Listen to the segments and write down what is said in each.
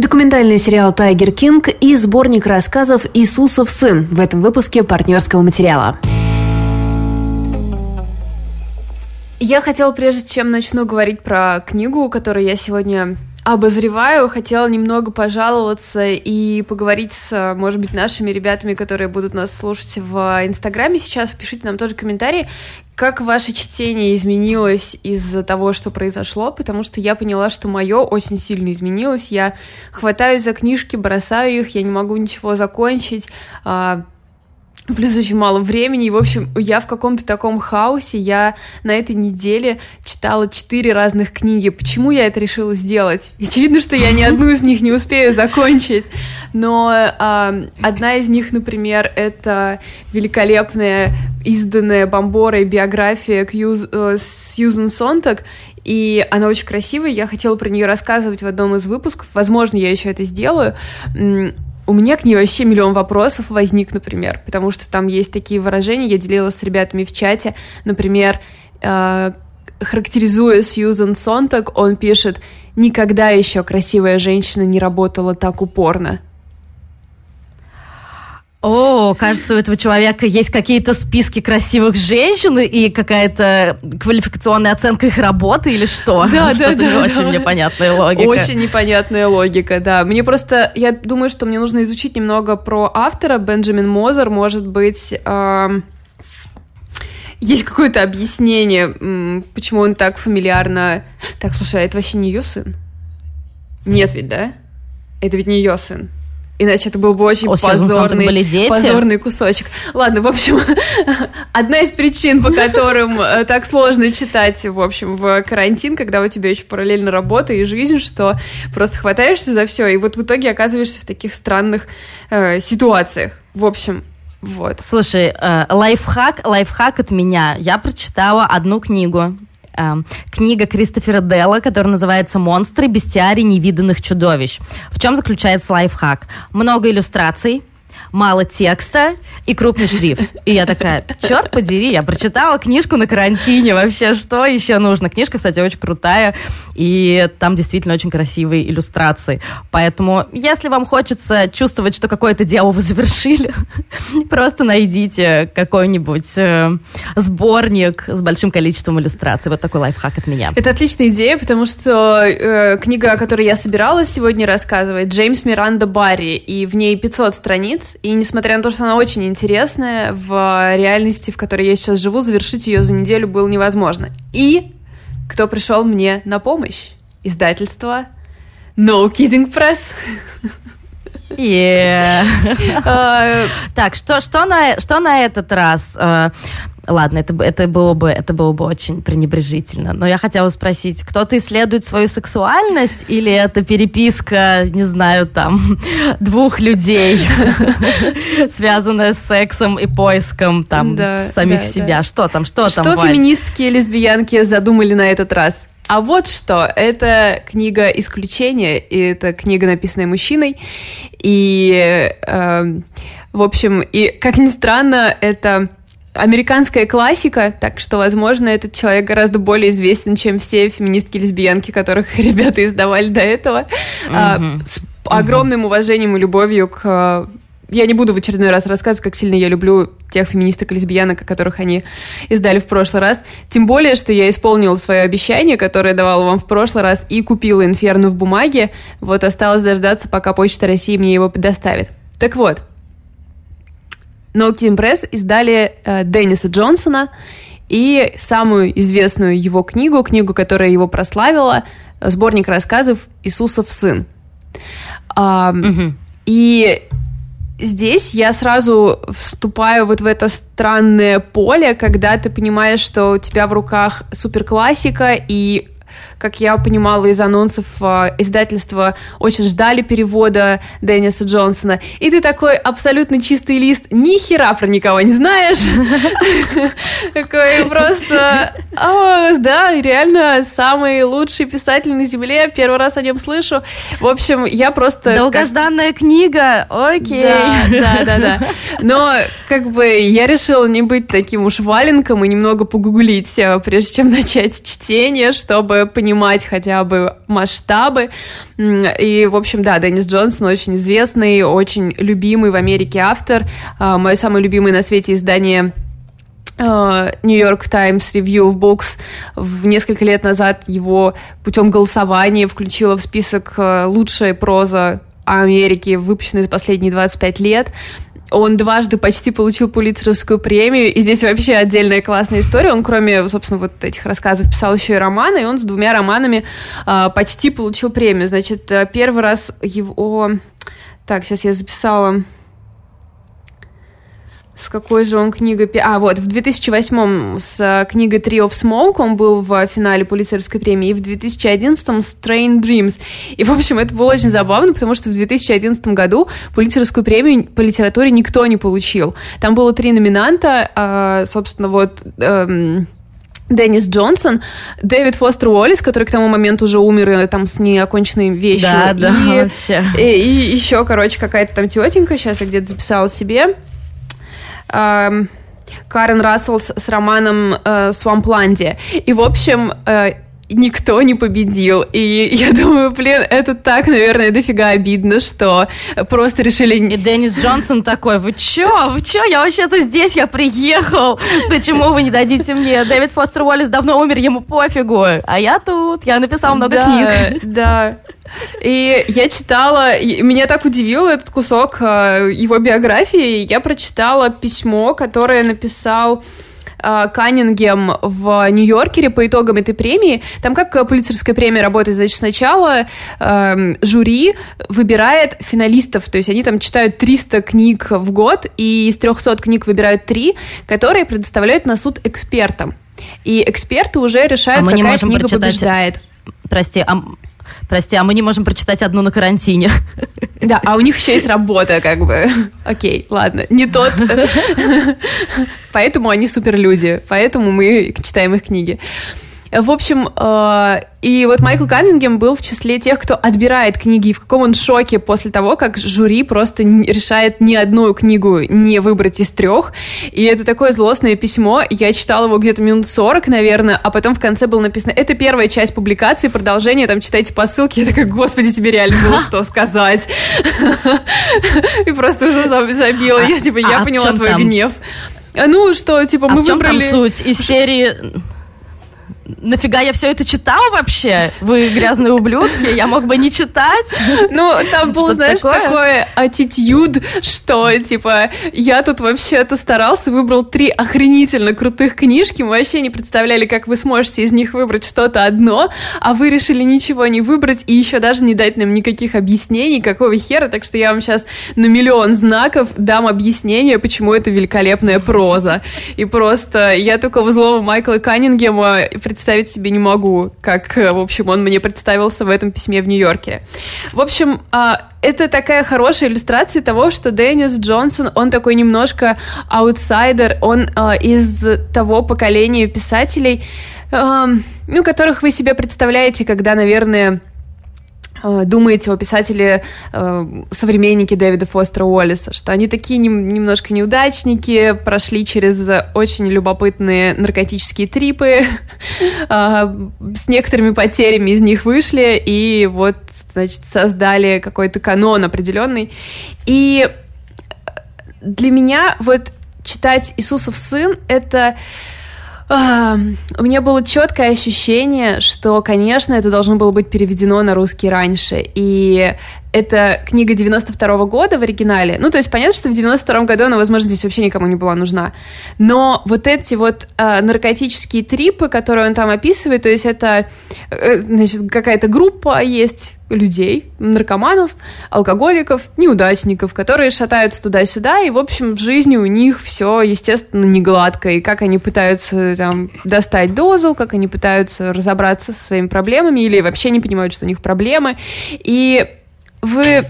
Документальный сериал «Тайгер Кинг» и сборник рассказов «Иисусов сын» в этом выпуске партнерского материала. Я хотела, прежде чем начну говорить про книгу, которую я сегодня обозреваю, хотела немного пожаловаться и поговорить с, может быть, нашими ребятами, которые будут нас слушать в Инстаграме сейчас. Пишите нам тоже комментарии, как ваше чтение изменилось из-за того, что произошло, потому что я поняла, что мое очень сильно изменилось. Я хватаюсь за книжки, бросаю их, я не могу ничего закончить а, плюс очень мало времени, и, в общем, я в каком-то таком хаосе, я на этой неделе читала четыре разных книги. Почему я это решила сделать? Очевидно, что я ни одну из них не успею закончить, но э, одна из них, например, это великолепная изданная Бомборой биография Кьюз, э, Сьюзен Сонтак, и она очень красивая, я хотела про нее рассказывать в одном из выпусков, возможно, я еще это сделаю, у меня к ней вообще миллион вопросов возник, например, потому что там есть такие выражения, я делилась с ребятами в чате, например, э, характеризуя Сьюзан Сонтак, он пишет «Никогда еще красивая женщина не работала так упорно». О, кажется, у этого человека есть какие-то списки красивых женщин и какая-то квалификационная оценка их работы или что? Да, да, да. не да, очень да. непонятная логика. Очень непонятная логика, да. Мне просто, я думаю, что мне нужно изучить немного про автора. Бенджамин Мозер, может быть, э, есть какое-то объяснение, почему он так фамильярно... Так, слушай, а это вообще не ее сын? Нет ведь, да? Это ведь не ее сын. Иначе это был бы очень О, позорный, были дети. позорный кусочек. Ладно, в общем, одна из причин, по которым э, так сложно читать, в общем, в карантин, когда у тебя еще параллельно работа и жизнь, что просто хватаешься за все, и вот в итоге оказываешься в таких странных э, ситуациях. В общем, вот. Слушай, э, лайфхак, лайфхак от меня. Я прочитала одну книгу э, книга Кристофера Делла, которая называется «Монстры. Бестиарий невиданных чудовищ». В чем заключается лайфхак? Много иллюстраций, мало текста и крупный шрифт. И я такая, черт подери, я прочитала книжку на карантине, вообще что еще нужно? Книжка, кстати, очень крутая, и там действительно очень красивые иллюстрации. Поэтому, если вам хочется чувствовать, что какое-то дело вы завершили, просто найдите какой-нибудь э, сборник с большим количеством иллюстраций. Вот такой лайфхак от меня. Это отличная идея, потому что э, книга, о которой я собиралась сегодня рассказывать, Джеймс Миранда Барри, и в ней 500 страниц, и несмотря на то, что она очень интересная, в реальности, в которой я сейчас живу, завершить ее за неделю было невозможно. И кто пришел мне на помощь? Издательство No Kidding Press. Yeah. А, так, что, что, на, что на этот раз? Ладно, это, это, было бы, это было бы очень пренебрежительно. Но я хотела спросить, кто-то исследует свою сексуальность или это переписка, не знаю, там, двух людей, связанная с сексом и поиском там да, самих да, себя? Да. Что там, что, что там, Что феминистки и лесбиянки задумали на этот раз? А вот что, это книга исключения, и это книга, написанная мужчиной, и, э, в общем, и, как ни странно, это американская классика, так что, возможно, этот человек гораздо более известен, чем все феминистки-лесбиянки, которых ребята издавали до этого. Mm-hmm. А, с огромным уважением и любовью к а, я не буду в очередной раз рассказывать, как сильно я люблю тех феминисток и лесбиянок, которых они издали в прошлый раз. Тем более, что я исполнила свое обещание, которое давала вам в прошлый раз, и купила «Инферно» в бумаге. Вот осталось дождаться, пока Почта России мне его предоставит. Так вот, No King Press издали э, Денниса Джонсона и самую известную его книгу, книгу, которая его прославила, сборник рассказов «Иисусов сын». А, угу. И здесь я сразу вступаю вот в это странное поле, когда ты понимаешь, что у тебя в руках суперклассика, и как я понимала из анонсов, а, издательства очень ждали перевода Денниса Джонсона. И ты такой абсолютно чистый лист, ни хера про никого не знаешь. Такой просто... Да, реально самый лучший писатель на Земле. Первый раз о нем слышу. В общем, я просто... Долгожданная книга, окей. Да, да, да. Но как бы я решила не быть таким уж валенком и немного погуглить, э, прежде чем начать чтение, чтобы понимать хотя бы масштабы. И, в общем, да, Деннис Джонсон очень известный, очень любимый в Америке автор. А, Мое самое любимое на свете издание New York Times Review of Books в несколько лет назад его путем голосования включила в список э, лучшая проза Америки, выпущенная за последние 25 лет. Он дважды почти получил Пулитцеровскую премию, и здесь вообще отдельная классная история. Он, кроме, собственно, вот этих рассказов, писал еще и романы, и он с двумя романами э, почти получил премию. Значит, э, первый раз его... Так, сейчас я записала с какой же он книгой... А, вот, в 2008 с э, книгой Tree of Smoke он был в финале Пулицерской премии, и в 2011 с Train Dreams. И, в общем, это было очень забавно, потому что в 2011 году Пулицерскую премию по литературе никто не получил. Там было три номинанта, а, собственно, вот... Эм, Деннис Джонсон, Дэвид Фостер Уоллес, который к тому моменту уже умер э, там с неоконченной вещью. Да, да, и, вообще. И, и еще, короче, какая-то там тетенька, сейчас я где-то записала себе. Карен Рассел с, с романом э, «Свампландия». И, в общем, э, никто не победил. И я думаю, блин, это так, наверное, дофига обидно, что просто решили... И Деннис Джонсон такой, вы чё? Вы чё? Я вообще-то здесь, я приехал. Почему вы не дадите мне? Дэвид Фостер Уоллес давно умер, ему пофигу. А я тут, я написал много да, книг. Да, и я читала, и меня так удивил этот кусок э, его биографии. Я прочитала письмо, которое написал э, Каннингем в Нью-Йоркере по итогам этой премии. Там как полицейская премия работает, значит, сначала э, жюри выбирает финалистов, то есть они там читают 300 книг в год, и из 300 книг выбирают 3, которые предоставляют на суд экспертам. И эксперты уже решают, а какая книга прочитать... побеждает. Прости, а Прости, а мы не можем прочитать одну на карантине. Да, а у них еще есть работа, как бы. Окей, ладно, не тот. Поэтому они суперлюди, поэтому мы читаем их книги. В общем, э, и вот Майкл Каннингем был в числе тех, кто отбирает книги, и в каком он шоке после того, как жюри просто решает ни одну книгу не выбрать из трех. И это такое злостное письмо. Я читала его где-то минут 40, наверное, а потом в конце было написано, это первая часть публикации, продолжение, там читайте по ссылке. Я такая, господи, тебе реально было что сказать. И просто уже забила. Я типа, я а поняла твой гнев. Ну, что, типа, мы выбрали... суть из серии нафига я все это читал вообще? Вы грязные ублюдки, я мог бы не читать. Ну, там был, знаешь, такое? attitude, что, типа, я тут вообще-то старался, выбрал три охренительно крутых книжки, мы вообще не представляли, как вы сможете из них выбрать что-то одно, а вы решили ничего не выбрать и еще даже не дать нам никаких объяснений, какого хера, так что я вам сейчас на миллион знаков дам объяснение, почему это великолепная проза. И просто я такого злого Майкла Каннингема представить себе не могу, как, э, в общем, он мне представился в этом письме в Нью-Йорке. В общем, а, это такая хорошая иллюстрация того, что Деннис Джонсон, он такой немножко аутсайдер, он а, из того поколения писателей, ну, которых вы себе представляете, когда, наверное, думаете о писателе э, современнике Дэвида Фостера Уоллеса, что они такие нем, немножко неудачники, прошли через очень любопытные наркотические трипы, э, с некоторыми потерями из них вышли и вот, значит, создали какой-то канон определенный. И для меня вот читать Иисусов сын — это у меня было четкое ощущение, что, конечно, это должно было быть переведено на русский раньше. И это книга 92 -го года в оригинале. Ну, то есть понятно, что в 92 году она, возможно, здесь вообще никому не была нужна. Но вот эти вот э, наркотические трипы, которые он там описывает, то есть это, э, значит, какая-то группа есть людей, наркоманов, алкоголиков, неудачников, которые шатаются туда-сюда, и, в общем, в жизни у них все, естественно, не гладко, и как они пытаются там достать дозу, как они пытаются разобраться со своими проблемами, или вообще не понимают, что у них проблемы, и вы... Э,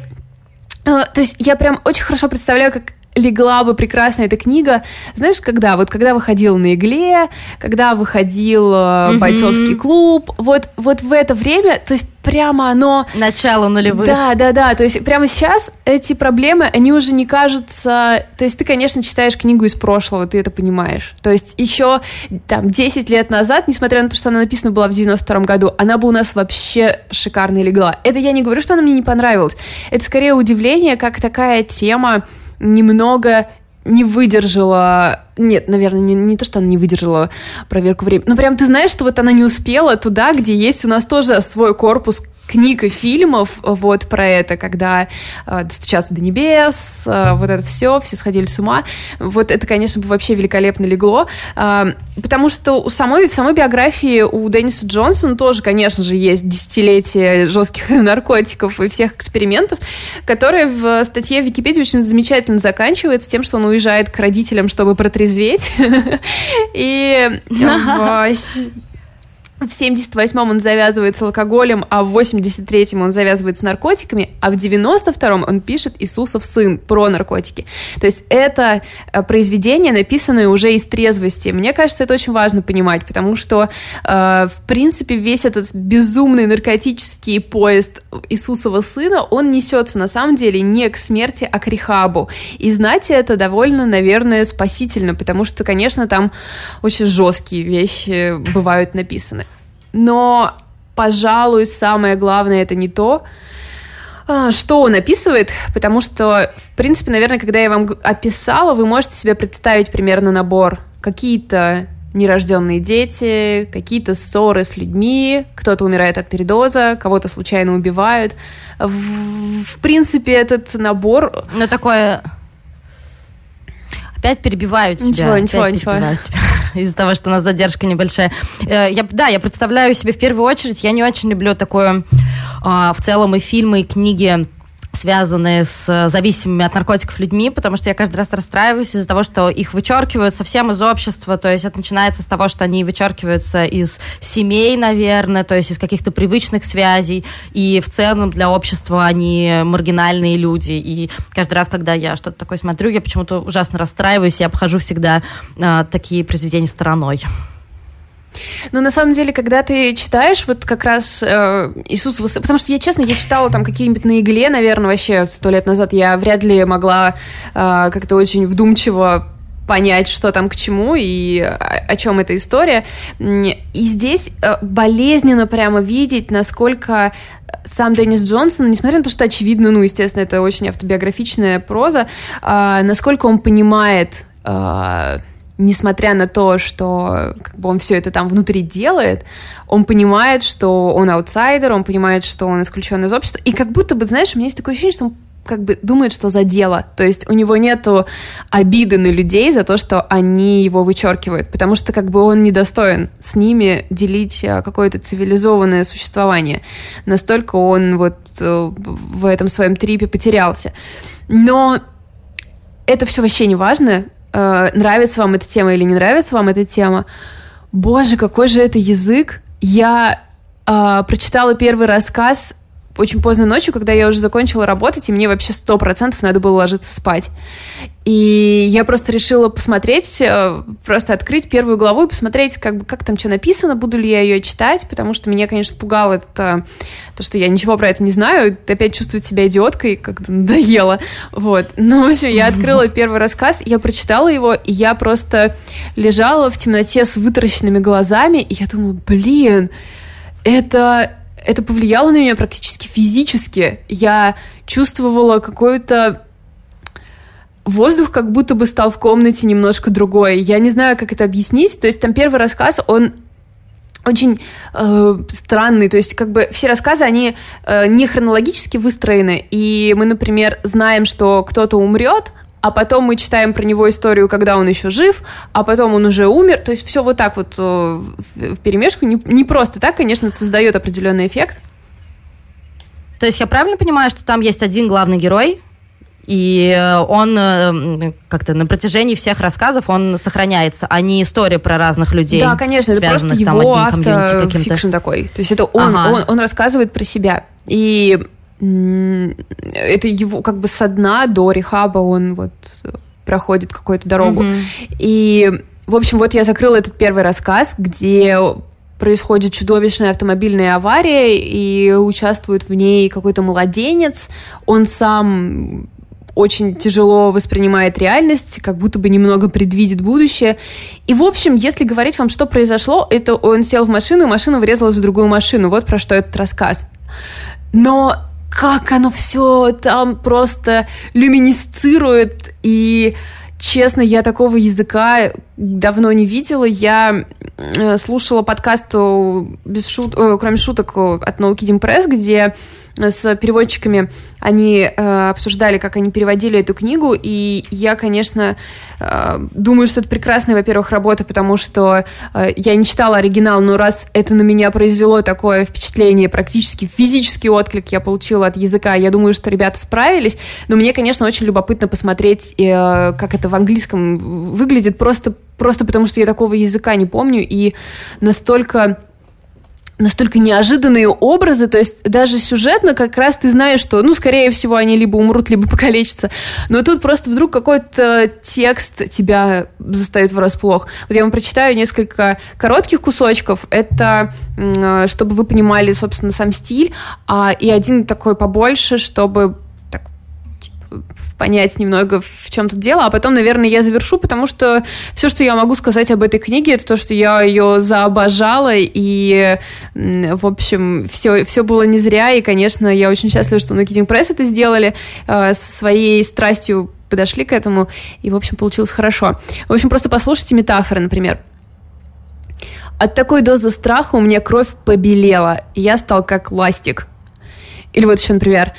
то есть я прям очень хорошо представляю, как легла бы прекрасно эта книга, знаешь, когда? Вот когда выходил на игле, когда выходил э, бойцовский клуб, вот, вот в это время, то есть прямо оно... Начало нулевых. Да, да, да, то есть прямо сейчас эти проблемы, они уже не кажутся... То есть ты, конечно, читаешь книгу из прошлого, ты это понимаешь. То есть еще там 10 лет назад, несмотря на то, что она написана была в 92 году, она бы у нас вообще шикарно легла. Это я не говорю, что она мне не понравилась. Это скорее удивление, как такая тема немного не выдержала... Нет, наверное, не, не то, что она не выдержала проверку времени. Но прям ты знаешь, что вот она не успела туда, где есть у нас тоже свой корпус книг и фильмов вот про это, когда э, «Достучаться до небес», э, вот это все, все сходили с ума. Вот это, конечно, бы вообще великолепно легло, э, потому что у самой, в самой биографии у Денниса Джонсона тоже, конечно же, есть десятилетие жестких наркотиков и всех экспериментов, которые в статье в Википедии очень замечательно заканчивается тем, что он уезжает к родителям, чтобы протрезветь. И в 78-м он завязывает с алкоголем, а в 83-м он завязывает с наркотиками, а в 92-м он пишет «Иисусов сын» про наркотики. То есть это э, произведение, написанное уже из трезвости. Мне кажется, это очень важно понимать, потому что, э, в принципе, весь этот безумный наркотический поезд Иисусова сына, он несется на самом деле не к смерти, а к рехабу. И знать это довольно, наверное, спасительно, потому что, конечно, там очень жесткие вещи бывают написаны. Но, пожалуй, самое главное это не то, а, что он описывает, потому что, в принципе, наверное, когда я вам описала, вы можете себе представить примерно набор. Какие-то нерожденные дети, какие-то ссоры с людьми, кто-то умирает от передоза, кого-то случайно убивают. В, в принципе, этот набор... Ну, такое Опять перебивают тебя. Ничего, ничего, ничего. Из-за того, что у нас задержка небольшая. Э, я, да, я представляю себе в первую очередь, я не очень люблю такое а, в целом и фильмы, и книги связанные с э, зависимыми от наркотиков людьми, потому что я каждый раз расстраиваюсь из-за того, что их вычеркивают совсем из общества, то есть это начинается с того, что они вычеркиваются из семей, наверное, то есть из каких-то привычных связей, и в целом для общества они маргинальные люди, и каждый раз, когда я что-то такое смотрю, я почему-то ужасно расстраиваюсь, и обхожу всегда э, такие произведения стороной. Но на самом деле, когда ты читаешь вот как раз э, Иисус, потому что я честно, я читала там какие-нибудь на игле, наверное, вообще сто лет назад, я вряд ли могла э, как-то очень вдумчиво понять, что там к чему и о, чем эта история. И здесь э, болезненно прямо видеть, насколько сам Деннис Джонсон, несмотря на то, что очевидно, ну, естественно, это очень автобиографичная проза, э, насколько он понимает э, несмотря на то, что как бы он все это там внутри делает, он понимает, что он аутсайдер, он понимает, что он исключен из общества, и как будто бы, знаешь, у меня есть такое ощущение, что он как бы думает, что за дело. То есть у него нету обиды на людей за то, что они его вычеркивают, потому что как бы он недостоин с ними делить а, какое-то цивилизованное существование. Настолько он вот э, в этом своем трипе потерялся. Но это все вообще не важно э, нравится вам эта тема или не нравится вам эта тема. Боже, какой же это язык! Я э, прочитала первый рассказ очень поздно ночью, когда я уже закончила работать, и мне вообще сто процентов надо было ложиться спать. И я просто решила посмотреть, э, просто открыть первую главу и посмотреть, как, бы, как там что написано, буду ли я ее читать, потому что меня, конечно, пугало это, то, что я ничего про это не знаю, опять чувствует себя идиоткой, как-то надоело. Вот. Ну, в общем, я открыла первый рассказ, я прочитала его, и я просто лежала в темноте с вытаращенными глазами, и я думала, блин, это это повлияло на меня практически физически. Я чувствовала какую-то воздух как будто бы стал в комнате немножко другой. Я не знаю, как это объяснить. То есть там первый рассказ, он очень э, странный, то есть как бы все рассказы, они э, не хронологически выстроены, и мы, например, знаем, что кто-то умрет, а потом мы читаем про него историю, когда он еще жив, а потом он уже умер. То есть все вот так вот э, в перемешку. Не, не просто так, конечно, это создает определенный эффект. То есть я правильно понимаю, что там есть один главный герой, и он э, как-то на протяжении всех рассказов он сохраняется, а не история про разных людей. Да, конечно, это просто его автофикшн такой. То есть это он, ага. он, он рассказывает про себя. И это его как бы со дна до рехаба он вот проходит какую-то дорогу. Mm-hmm. И, в общем, вот я закрыла этот первый рассказ, где происходит чудовищная автомобильная авария, и участвует в ней какой-то младенец. Он сам очень тяжело воспринимает реальность, как будто бы немного предвидит будущее. И, в общем, если говорить вам, что произошло, это он сел в машину, и машина врезалась в другую машину. Вот про что этот рассказ. Но как оно все там просто люминесцирует. И Честно, я такого языка давно не видела. Я э, слушала подкаст без шут... кроме шуток от Науки Пресс, где с переводчиками они э, обсуждали, как они переводили эту книгу, и я, конечно, э, думаю, что это прекрасная, во-первых, работа, потому что э, я не читала оригинал, но раз это на меня произвело такое впечатление, практически физический отклик я получила от языка, я думаю, что ребята справились, но мне, конечно, очень любопытно посмотреть, э, как это в английском выглядит, просто, просто потому что я такого языка не помню, и настолько настолько неожиданные образы, то есть даже сюжетно как раз ты знаешь, что, ну, скорее всего, они либо умрут, либо покалечатся, но тут просто вдруг какой-то текст тебя застает врасплох. Вот я вам прочитаю несколько коротких кусочков, это чтобы вы понимали, собственно, сам стиль, а, и один такой побольше, чтобы понять немного, в чем тут дело, а потом, наверное, я завершу, потому что все, что я могу сказать об этой книге, это то, что я ее заобожала, и, в общем, все, все было не зря, и, конечно, я очень счастлива, что на Кидинг Пресс это сделали, э, со своей страстью подошли к этому, и, в общем, получилось хорошо. В общем, просто послушайте метафоры, например. От такой дозы страха у меня кровь побелела, и я стал как ластик. Или вот еще, например,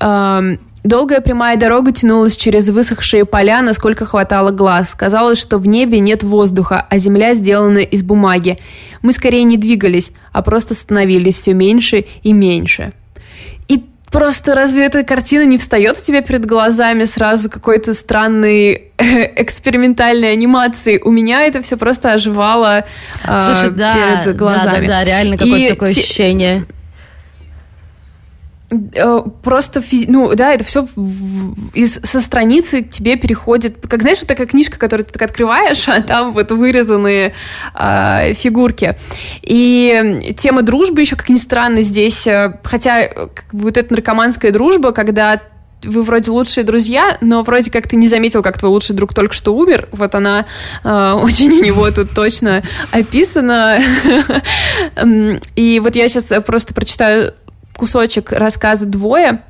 эм, Долгая прямая дорога тянулась через высохшие поля, насколько хватало глаз. Казалось, что в небе нет воздуха, а земля сделана из бумаги. Мы скорее не двигались, а просто становились все меньше и меньше. И просто разве эта картина не встает у тебя перед глазами сразу какой-то странной экспериментальной анимации? У меня это все просто оживало э, Слушай, да, перед глазами. Да, да, да, реально какое-то такое те... ощущение. Э, просто, физи... ну, да, это все из, со страницы к тебе переходит, как, знаешь, вот такая книжка, которую ты так открываешь, а там вот вырезанные э, фигурки. И тема дружбы еще, как ни странно, здесь, э, хотя как бы, вот эта наркоманская дружба, когда вы вроде лучшие друзья, но вроде как ты не заметил, как твой лучший друг только что умер. Вот она э, очень у него тут точно описана. И вот я сейчас просто прочитаю кусочек рассказа «Двое»,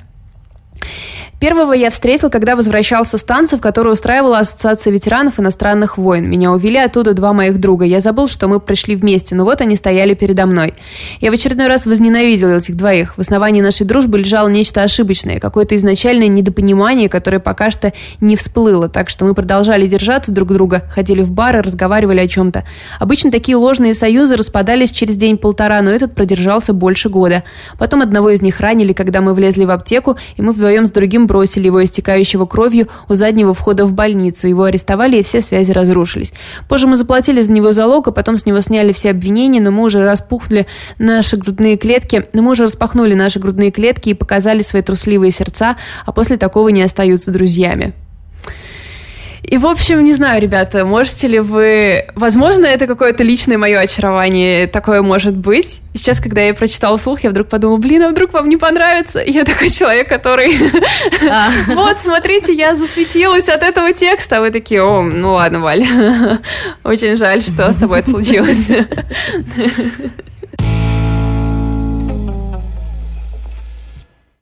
Первого я встретил, когда возвращался с танцев, которые устраивала Ассоциация ветеранов иностранных войн. Меня увели оттуда два моих друга. Я забыл, что мы пришли вместе, но вот они стояли передо мной. Я в очередной раз возненавидел этих двоих. В основании нашей дружбы лежало нечто ошибочное, какое-то изначальное недопонимание, которое пока что не всплыло, так что мы продолжали держаться друг друга, ходили в бары, разговаривали о чем-то. Обычно такие ложные союзы распадались через день-полтора, но этот продержался больше года. Потом одного из них ранили, когда мы влезли в аптеку, и мы вдвоем с другим бросили его истекающего кровью у заднего входа в больницу. Его арестовали, и все связи разрушились. Позже мы заплатили за него залог, а потом с него сняли все обвинения, но мы уже распухли наши грудные клетки, но мы уже распахнули наши грудные клетки и показали свои трусливые сердца, а после такого не остаются друзьями. И, в общем, не знаю, ребята, можете ли вы... Возможно, это какое-то личное мое очарование, такое может быть. Сейчас, когда я прочитала вслух, я вдруг подумала, блин, а вдруг вам не понравится? И я такой человек, который... А. Вот, смотрите, я засветилась от этого текста. А вы такие, о, ну ладно, Валь. Очень жаль, что с тобой это случилось.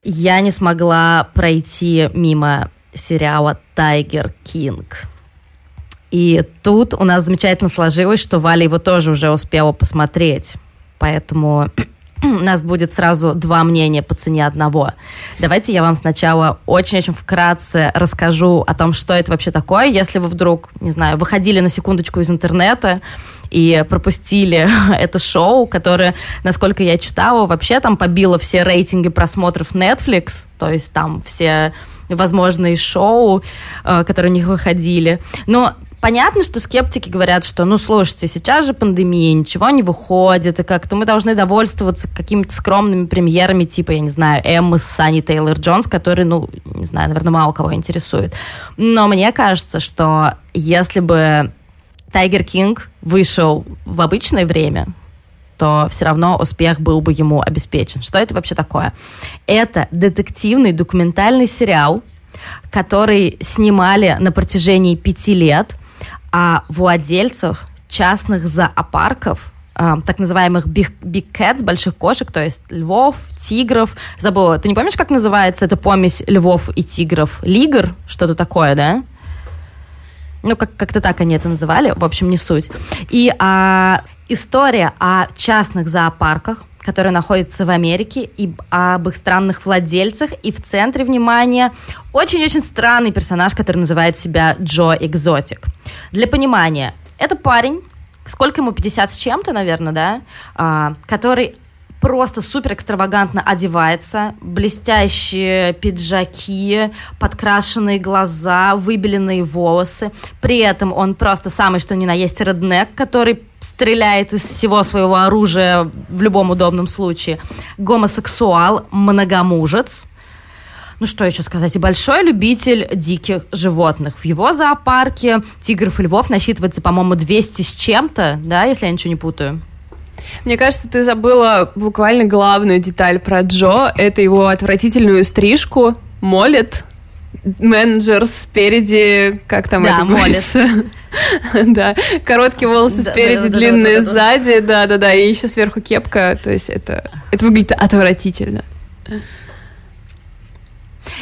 Я не смогла пройти мимо сериала «Тайгер Кинг». И тут у нас замечательно сложилось, что Валя его тоже уже успела посмотреть. Поэтому у нас будет сразу два мнения по цене одного. Давайте я вам сначала очень-очень вкратце расскажу о том, что это вообще такое. Если вы вдруг, не знаю, выходили на секундочку из интернета и пропустили это шоу, которое, насколько я читала, вообще там побило все рейтинги просмотров Netflix, то есть там все возможные шоу, э, которые у них выходили. Но Понятно, что скептики говорят, что, ну, слушайте, сейчас же пандемия, ничего не выходит, и как-то мы должны довольствоваться какими-то скромными премьерами, типа, я не знаю, Эммы с Санни Тейлор Джонс, который, ну, не знаю, наверное, мало кого интересует. Но мне кажется, что если бы Тайгер Кинг вышел в обычное время, то все равно успех был бы ему обеспечен. Что это вообще такое? Это детективный документальный сериал, который снимали на протяжении пяти лет о владельцах частных зоопарков, э, так называемых big, big cats, больших кошек, то есть львов, тигров. Забыла, ты не помнишь, как называется эта помесь львов и тигров? Лигр? Что-то такое, да? Ну, как- как-то так они это называли, в общем, не суть. И а, история о частных зоопарках, которые находятся в Америке, и об их странных владельцах. И в центре внимания очень-очень странный персонаж, который называет себя Джо Экзотик. Для понимания, это парень, сколько ему, 50 с чем-то, наверное, да, а, который просто супер экстравагантно одевается, блестящие пиджаки, подкрашенные глаза, выбеленные волосы. При этом он просто самый что ни на есть реднек, который стреляет из всего своего оружия в любом удобном случае. Гомосексуал, многомужец. Ну что еще сказать? И большой любитель диких животных. В его зоопарке тигров и львов насчитывается, по-моему, 200 с чем-то, да, если я ничего не путаю. Мне кажется, ты забыла буквально главную деталь про Джо. Это его отвратительную стрижку. Молит менеджер спереди, как там Да, это говорится? Да, короткие волосы Да, спереди, да, длинные да, да, да. сзади, да-да-да, и еще сверху кепка, то есть это, это выглядит отвратительно.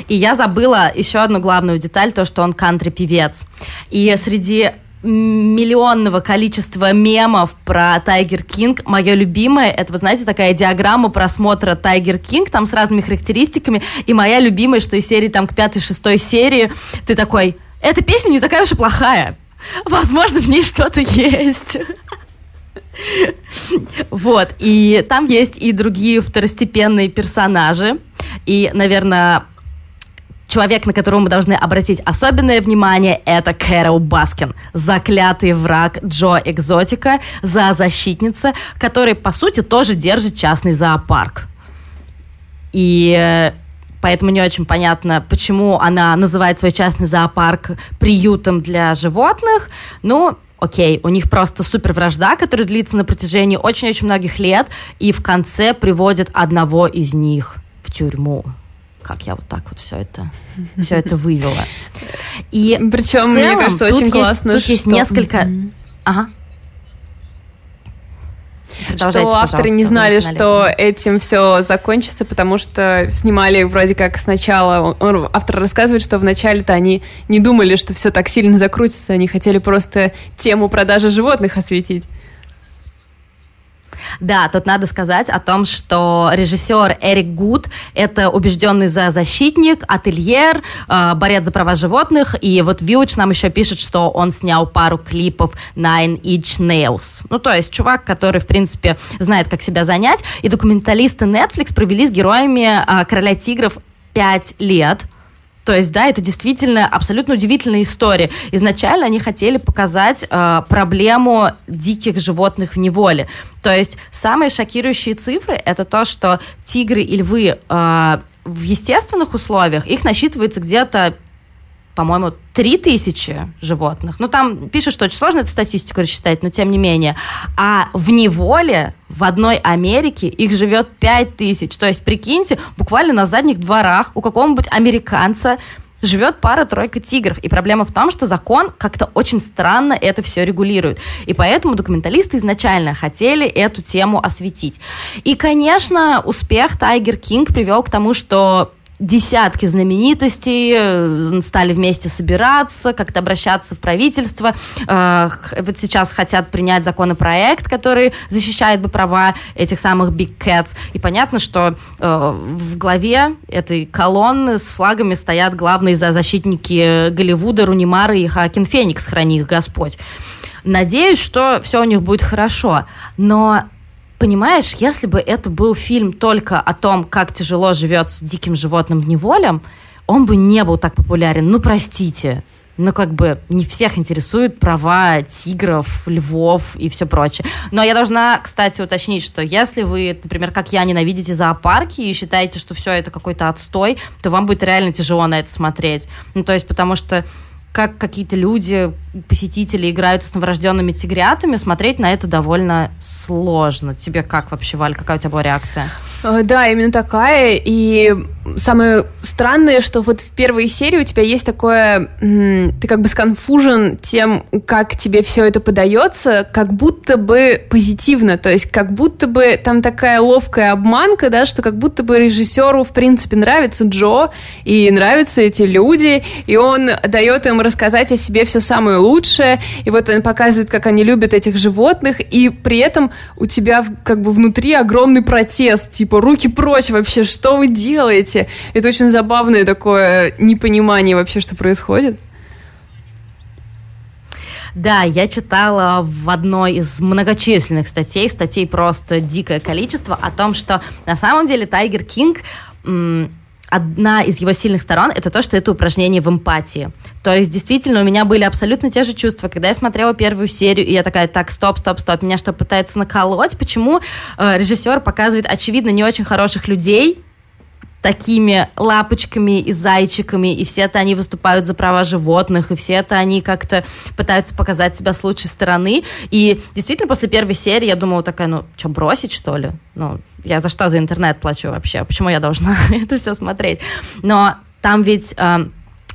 И я забыла еще одну главную деталь, то, что он кантри-певец. И среди миллионного количества мемов про Тайгер Кинг. Мое любимое, это, вы знаете, такая диаграмма просмотра Тайгер Кинг, там с разными характеристиками. И моя любимая, что из серии там к пятой-шестой серии ты такой, эта песня не такая уж и плохая. Возможно, в ней что-то есть. Вот, и там есть и другие второстепенные персонажи. И, наверное, человек, на которого мы должны обратить особенное внимание, это Кэрол Баскин, заклятый враг Джо Экзотика, зоозащитница, который, по сути, тоже держит частный зоопарк. И э, поэтому не очень понятно, почему она называет свой частный зоопарк приютом для животных. Ну, окей, у них просто супер вражда, которая длится на протяжении очень-очень многих лет, и в конце приводит одного из них в тюрьму как я вот так вот все это, все это вывела. И Причем, мне кажется, очень есть- классно, Тут есть несколько... Ага. что авторы не знали, что этим все закончится, потому что снимали вроде как сначала. Он- автор рассказывает, что вначале-то они не думали, что все так сильно закрутится, они хотели просто тему продажи животных осветить. Да, тут надо сказать о том, что режиссер Эрик Гуд – это убежденный зоозащитник, ательер, э, борец за права животных. И вот Village нам еще пишет, что он снял пару клипов Nine Inch Nails. Ну, то есть чувак, который, в принципе, знает, как себя занять. И документалисты Netflix провели с героями э, «Короля тигров» пять лет. То есть, да, это действительно абсолютно удивительная история. Изначально они хотели показать э, проблему диких животных в неволе. То есть, самые шокирующие цифры это то, что тигры и львы э, в естественных условиях их насчитывается где-то по-моему, 3000 животных. Ну, там пишут, что очень сложно эту статистику рассчитать, но тем не менее. А в неволе в одной Америке их живет 5000. То есть, прикиньте, буквально на задних дворах у какого-нибудь американца живет пара-тройка тигров. И проблема в том, что закон как-то очень странно это все регулирует. И поэтому документалисты изначально хотели эту тему осветить. И, конечно, успех Тайгер Кинг привел к тому, что десятки знаменитостей э, стали вместе собираться, как-то обращаться в правительство. Э, Вот сейчас хотят принять законопроект, который защищает бы права этих самых big cats. И понятно, что э, в главе этой колонны с флагами стоят главные за защитники Голливуда, Рунимары и Хакин Феникс, храни их Господь. Надеюсь, что все у них будет хорошо. Но Понимаешь, если бы это был фильм только о том, как тяжело живет с диким животным в неволе, он бы не был так популярен. Ну, простите. ну, как бы не всех интересуют права тигров, львов и все прочее. Но я должна, кстати, уточнить, что если вы, например, как я, ненавидите зоопарки и считаете, что все это какой-то отстой, то вам будет реально тяжело на это смотреть. Ну, то есть, потому что как какие-то люди, посетители играют с новорожденными тигрятами, смотреть на это довольно сложно. Тебе как вообще, Валь, какая у тебя была реакция? Э, да, именно такая. И самое странное, что вот в первой серии у тебя есть такое... Ты как бы сконфужен тем, как тебе все это подается, как будто бы позитивно. То есть как будто бы там такая ловкая обманка, да, что как будто бы режиссеру в принципе нравится Джо, и нравятся эти люди, и он дает им рассказать о себе все самое лучшее, и вот он показывает, как они любят этих животных, и при этом у тебя как бы внутри огромный протест, типа, руки прочь вообще, что вы делаете? Это очень забавное такое непонимание вообще, что происходит. Да, я читала в одной из многочисленных статей, статей просто дикое количество, о том, что на самом деле Тайгер Кинг одна из его сильных сторон это то, что это упражнение в эмпатии. То есть, действительно, у меня были абсолютно те же чувства, когда я смотрела первую серию, и я такая, так, стоп, стоп, стоп, меня что, пытается наколоть? Почему э, режиссер показывает, очевидно, не очень хороших людей, такими лапочками и зайчиками, и все это они выступают за права животных, и все это они как-то пытаются показать себя с лучшей стороны. И действительно, после первой серии я думала такая, ну, что, бросить, что ли? Ну, я за что за интернет плачу вообще? Почему я должна это все смотреть? Но там ведь... Э,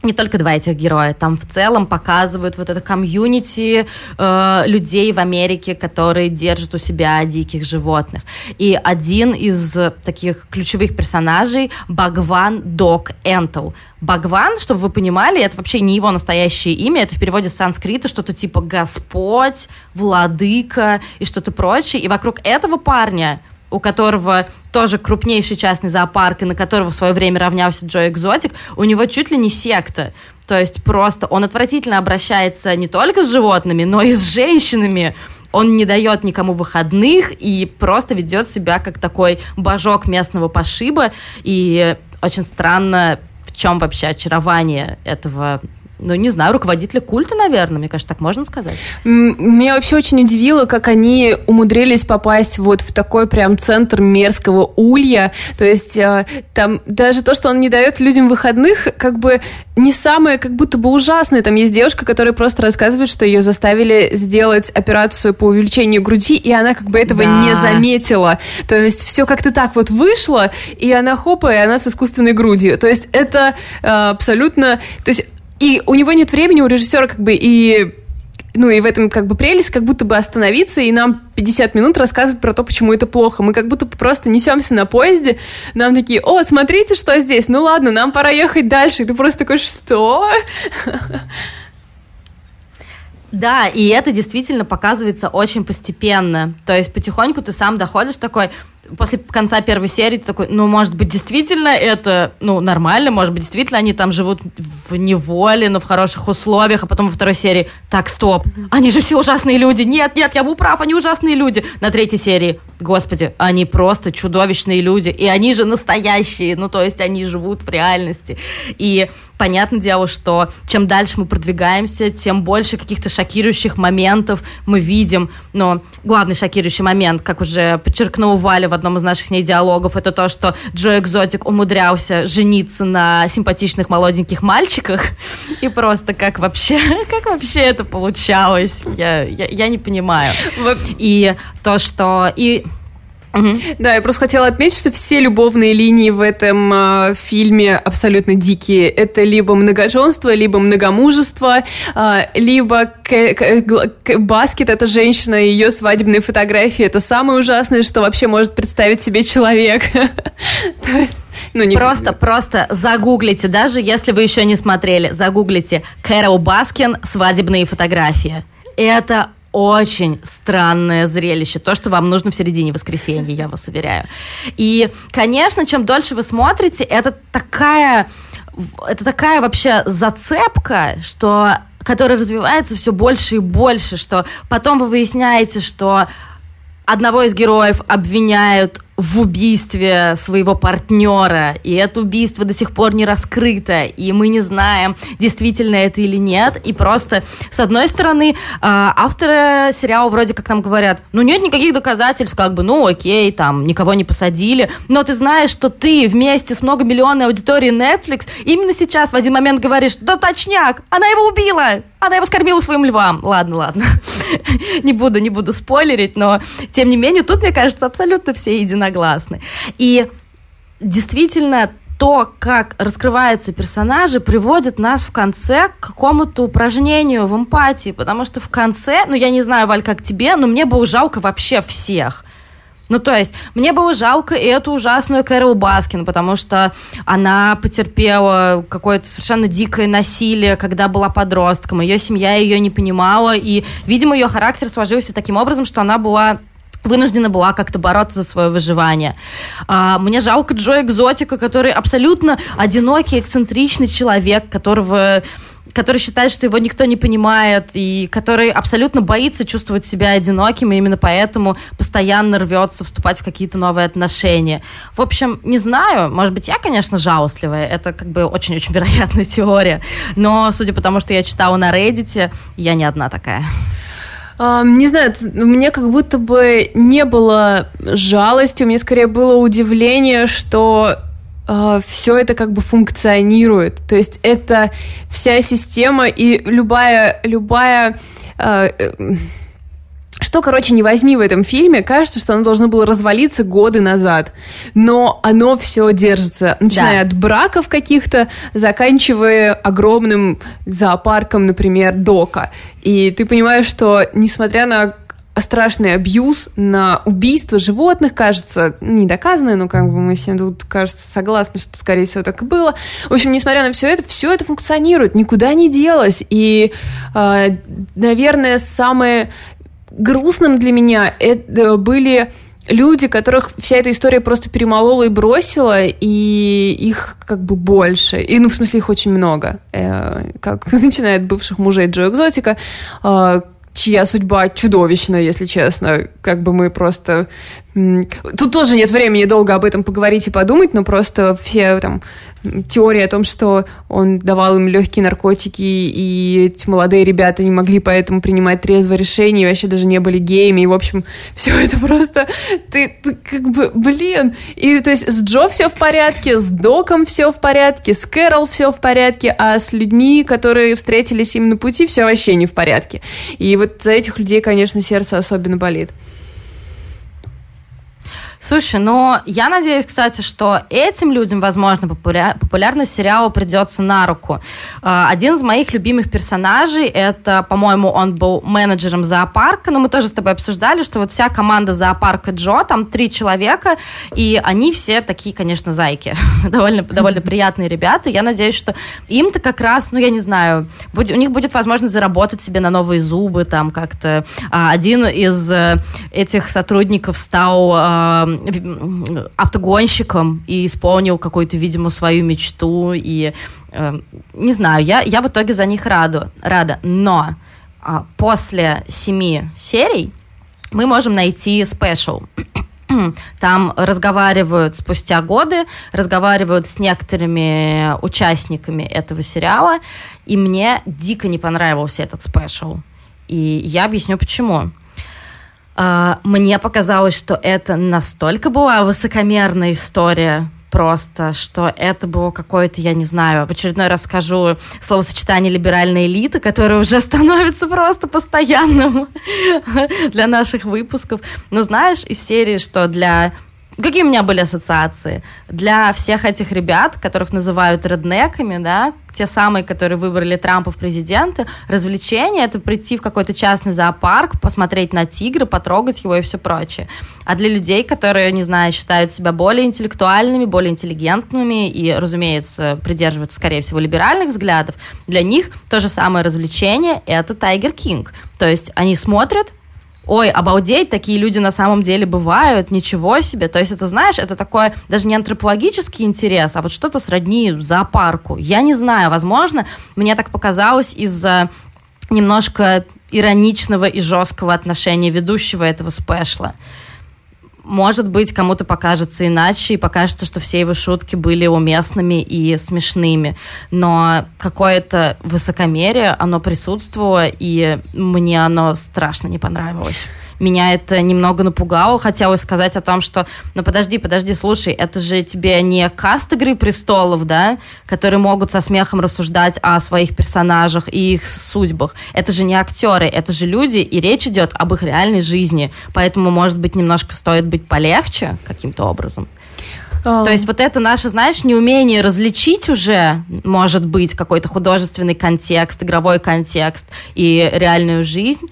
не только два этих героя, там в целом показывают вот это комьюнити э, людей в Америке, которые держат у себя диких животных. И один из таких ключевых персонажей Багван Док Энтл. Багван, чтобы вы понимали, это вообще не его настоящее имя, это в переводе с санскрита что-то типа Господь, Владыка и что-то прочее. И вокруг этого парня у которого тоже крупнейший частный зоопарк, и на которого в свое время равнялся Джо Экзотик, у него чуть ли не секта. То есть просто он отвратительно обращается не только с животными, но и с женщинами. Он не дает никому выходных и просто ведет себя как такой божок местного пошиба. И очень странно, в чем вообще очарование этого ну, не знаю, руководителя культа, наверное, мне кажется, так можно сказать. Меня вообще очень удивило, как они умудрились попасть вот в такой прям центр мерзкого улья. То есть э, там даже то, что он не дает людям выходных, как бы не самое как будто бы ужасное. Там есть девушка, которая просто рассказывает, что ее заставили сделать операцию по увеличению груди, и она как бы этого да. не заметила. То есть все как-то так вот вышло, и она хопа, и она с искусственной грудью. То есть это э, абсолютно... То есть и у него нет времени, у режиссера как бы и ну и в этом как бы прелесть, как будто бы остановиться и нам 50 минут рассказывать про то, почему это плохо. Мы как будто бы просто несемся на поезде, нам такие, о, смотрите, что здесь, ну ладно, нам пора ехать дальше. И ты просто такой, что? Да, и это действительно показывается очень постепенно. То есть потихоньку ты сам доходишь такой, после конца первой серии ты такой, ну, может быть, действительно это, ну, нормально, может быть, действительно они там живут в неволе, но в хороших условиях, а потом во второй серии, так, стоп, они же все ужасные люди, нет, нет, я был прав, они ужасные люди. На третьей серии, господи, они просто чудовищные люди, и они же настоящие, ну, то есть они живут в реальности. И понятное дело, что чем дальше мы продвигаемся, тем больше каких-то шокирующих моментов мы видим. Но главный шокирующий момент, как уже подчеркнул Валя в одном из наших с ней диалогов, это то, что Джо Экзотик умудрялся жениться на симпатичных молоденьких мальчиках. И просто как вообще, как вообще это получалось? Я, я, я не понимаю. И то, что... И Угу. Да, я просто хотела отметить, что все любовные линии в этом э, фильме абсолютно дикие. Это либо многоженство, либо многомужество, э, либо к- к- к- баскет — это женщина, ее свадебные фотографии — это самое ужасное, что вообще может представить себе человек. То есть... Ну, не... Просто, просто загуглите, даже если вы еще не смотрели, загуглите Кэрол Баскин «Свадебные фотографии». Это очень странное зрелище, то, что вам нужно в середине воскресенья, я вас уверяю. И, конечно, чем дольше вы смотрите, это такая, это такая вообще зацепка, что которая развивается все больше и больше, что потом вы выясняете, что одного из героев обвиняют в убийстве своего партнера, и это убийство до сих пор не раскрыто, и мы не знаем, действительно это или нет, и просто, с одной стороны, а, авторы сериала вроде как нам говорят, ну нет никаких доказательств, как бы, ну окей, там, никого не посадили, но ты знаешь, что ты вместе с многомиллионной аудиторией Netflix именно сейчас в один момент говоришь, да точняк, она его убила, она его скормила своим львам. Ладно, ладно. не буду, не буду спойлерить, но тем не менее тут, мне кажется, абсолютно все единогласны. И действительно то, как раскрываются персонажи, приводит нас в конце к какому-то упражнению в эмпатии, потому что в конце, ну я не знаю, Валь, как тебе, но мне было жалко вообще всех. Ну, то есть, мне было жалко эту ужасную Кэрол Баскин, потому что она потерпела какое-то совершенно дикое насилие, когда была подростком. Ее семья ее не понимала, и, видимо, ее характер сложился таким образом, что она была вынуждена была как-то бороться за свое выживание. А, мне жалко Джо Экзотика, который абсолютно одинокий, эксцентричный человек, которого который считает, что его никто не понимает, и который абсолютно боится чувствовать себя одиноким, и именно поэтому постоянно рвется вступать в какие-то новые отношения. В общем, не знаю, может быть, я, конечно, жалостливая, это как бы очень-очень вероятная теория, но судя по тому, что я читала на Reddit, я не одна такая. Не знаю, мне как будто бы не было жалости, у меня скорее было удивление, что э, все это как бы функционирует. То есть это вся система и любая, любая э, э, что, короче, не возьми в этом фильме, кажется, что оно должно было развалиться годы назад. Но оно все держится, начиная да. от браков каких-то, заканчивая огромным зоопарком, например, Дока. И ты понимаешь, что несмотря на страшный абьюз на убийство животных, кажется, не доказанное, но как бы мы все тут, кажется, согласны, что, скорее всего, так и было. В общем, несмотря на все это, все это функционирует, никуда не делось. И, э, наверное, самое грустным для меня это были люди, которых вся эта история просто перемолола и бросила, и их как бы больше. И, ну, в смысле, их очень много. Э, как начиная от бывших мужей Джо Экзотика, э, чья судьба чудовищная, если честно. Как бы мы просто... Тут тоже нет времени долго об этом поговорить и подумать, но просто все там теория о том, что он давал им легкие наркотики, и эти молодые ребята не могли поэтому принимать трезвое решение, и вообще даже не были геями, и, в общем, все это просто... Ты, ты как бы, блин... И, то есть, с Джо все в порядке, с Доком все в порядке, с Кэрол все в порядке, а с людьми, которые встретились им на пути, все вообще не в порядке. И вот за этих людей, конечно, сердце особенно болит. Слушай, но я надеюсь, кстати, что этим людям, возможно, популя... популярность сериала придется на руку. А, один из моих любимых персонажей, это, по-моему, он был менеджером зоопарка, но мы тоже с тобой обсуждали, что вот вся команда зоопарка Джо, там три человека, и они все такие, конечно, зайки. довольно, довольно приятные ребята. Я надеюсь, что им-то как раз, ну, я не знаю, будет, у них будет возможность заработать себе на новые зубы, там как-то. А, один из э, этих сотрудников стал а, автогонщиком и исполнил какую-то, видимо, свою мечту. И э, не знаю, я, я в итоге за них раду, рада. Но э, после семи серий мы можем найти спешл. Там разговаривают спустя годы, разговаривают с некоторыми участниками этого сериала, и мне дико не понравился этот спешл. И я объясню почему. А, мне показалось, что это настолько была высокомерная история, просто, что это было какое-то, я не знаю, в очередной раз скажу словосочетание либеральной элиты, которое уже становится просто постоянным для наших выпусков. Но знаешь, из серии, что для Какие у меня были ассоциации? Для всех этих ребят, которых называют реднеками, да, те самые, которые выбрали Трампа в президенты, развлечение — это прийти в какой-то частный зоопарк, посмотреть на тигра, потрогать его и все прочее. А для людей, которые, не знаю, считают себя более интеллектуальными, более интеллигентными и, разумеется, придерживаются, скорее всего, либеральных взглядов, для них то же самое развлечение — это Тайгер Кинг. То есть они смотрят, ой, обалдеть, такие люди на самом деле бывают, ничего себе. То есть это, знаешь, это такой даже не антропологический интерес, а вот что-то сродни зоопарку. Я не знаю, возможно, мне так показалось из-за немножко ироничного и жесткого отношения ведущего этого спешла может быть, кому-то покажется иначе, и покажется, что все его шутки были уместными и смешными. Но какое-то высокомерие, оно присутствовало, и мне оно страшно не понравилось меня это немного напугало. Хотелось сказать о том, что, ну подожди, подожди, слушай, это же тебе не каст Игры престолов, да, которые могут со смехом рассуждать о своих персонажах и их судьбах. Это же не актеры, это же люди, и речь идет об их реальной жизни. Поэтому, может быть, немножко стоит быть полегче каким-то образом. Um. То есть вот это наше, знаешь, неумение различить уже, может быть, какой-то художественный контекст, игровой контекст и реальную жизнь.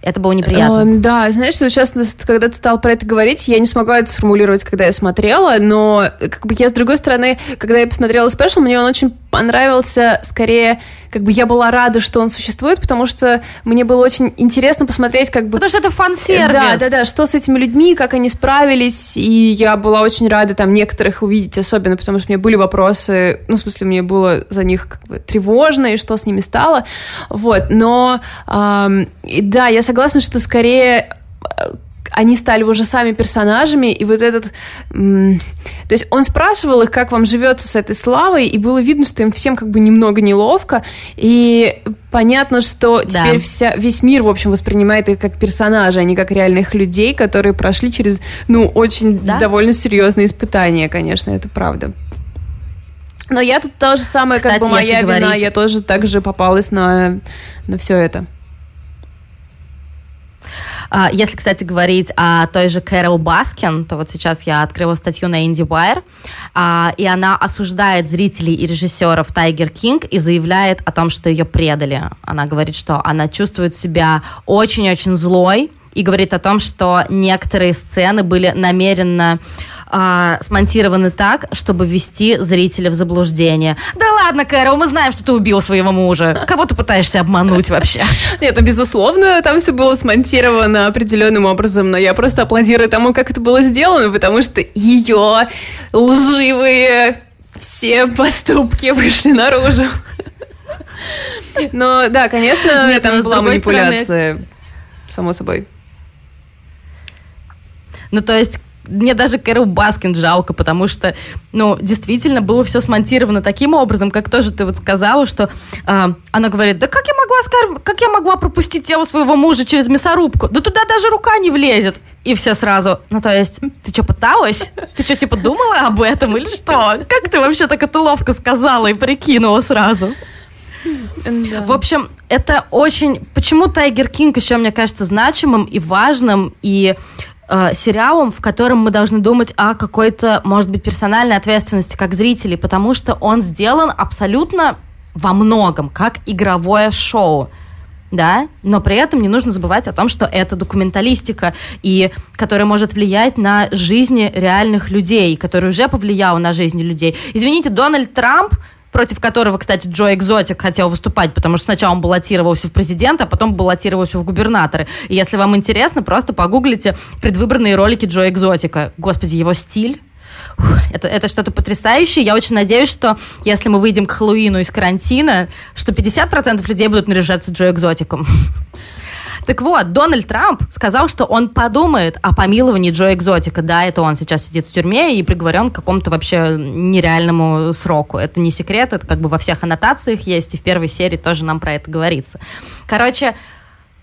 Это было неприятно. Uh, да, знаешь, вот сейчас, когда ты стал про это говорить, я не смогла это сформулировать, когда я смотрела, но как бы я, с другой стороны, когда я посмотрела спешл, мне он очень понравился скорее как бы я была рада, что он существует, потому что мне было очень интересно посмотреть, как бы... Потому что это фан-сервис. Да, да, да, что с этими людьми, как они справились, и я была очень рада там некоторых увидеть, особенно потому что у меня были вопросы, ну, в смысле, мне было за них как бы тревожно, и что с ними стало, вот, но, эм, да, я согласна, что скорее они стали уже сами персонажами, и вот этот... То есть он спрашивал их, как вам живется с этой славой, и было видно, что им всем как бы немного неловко, и понятно, что да. теперь вся, весь мир, в общем, воспринимает их как персонажей, а не как реальных людей, которые прошли через, ну, очень да? довольно серьезные испытания, конечно, это правда. Но я тут то же самое, Кстати, как бы моя вина, говорить... я тоже так же попалась на, на все это. А, если, кстати, говорить о той же Кэрол Баскин, то вот сейчас я открыла статью на IndieWire, а, и она осуждает зрителей и режиссеров Tiger King и заявляет о том, что ее предали. Она говорит, что она чувствует себя очень-очень злой, и говорит о том, что некоторые сцены были намеренно а, смонтированы так, чтобы ввести зрителя в заблуждение. Да ладно, Кэрол, мы знаем, что ты убил своего мужа. Кого ты пытаешься обмануть вообще? Нет, ну, безусловно, там все было смонтировано определенным образом, но я просто аплодирую тому, как это было сделано, потому что ее лживые все поступки вышли наружу. Но да, конечно, Нет, там была манипуляция, стороны... само собой. Ну, то есть, мне даже Кэрол Баскин жалко, потому что, ну, действительно было все смонтировано таким образом, как тоже ты вот сказала, что э, она говорит, да как я могла, скар... как я могла пропустить тело своего мужа через мясорубку? Да туда даже рука не влезет. И все сразу, ну, то есть, ты что, пыталась? Ты что, типа, думала об этом или что? Как ты вообще так это ловко сказала и прикинула сразу? Да. В общем, это очень... Почему Тайгер Кинг еще, мне кажется, значимым и важным, и э, сериалом, в котором мы должны думать о какой-то, может быть, персональной ответственности как зрители, потому что он сделан абсолютно во многом как игровое шоу да, но при этом не нужно забывать о том, что это документалистика, и которая может влиять на жизни реальных людей, которая уже повлияла на жизни людей. Извините, Дональд Трамп против которого, кстати, Джо Экзотик хотел выступать, потому что сначала он баллотировался в президента, а потом баллотировался в губернаторы. И если вам интересно, просто погуглите предвыборные ролики Джо Экзотика. Господи, его стиль это, это что-то потрясающее. Я очень надеюсь, что если мы выйдем к Хэллоуину из карантина, что 50% людей будут наряжаться Джо Экзотиком. Так вот, Дональд Трамп сказал, что он подумает о помиловании Джо Экзотика. Да, это он сейчас сидит в тюрьме и приговорен к какому-то вообще нереальному сроку. Это не секрет, это как бы во всех аннотациях есть, и в первой серии тоже нам про это говорится. Короче,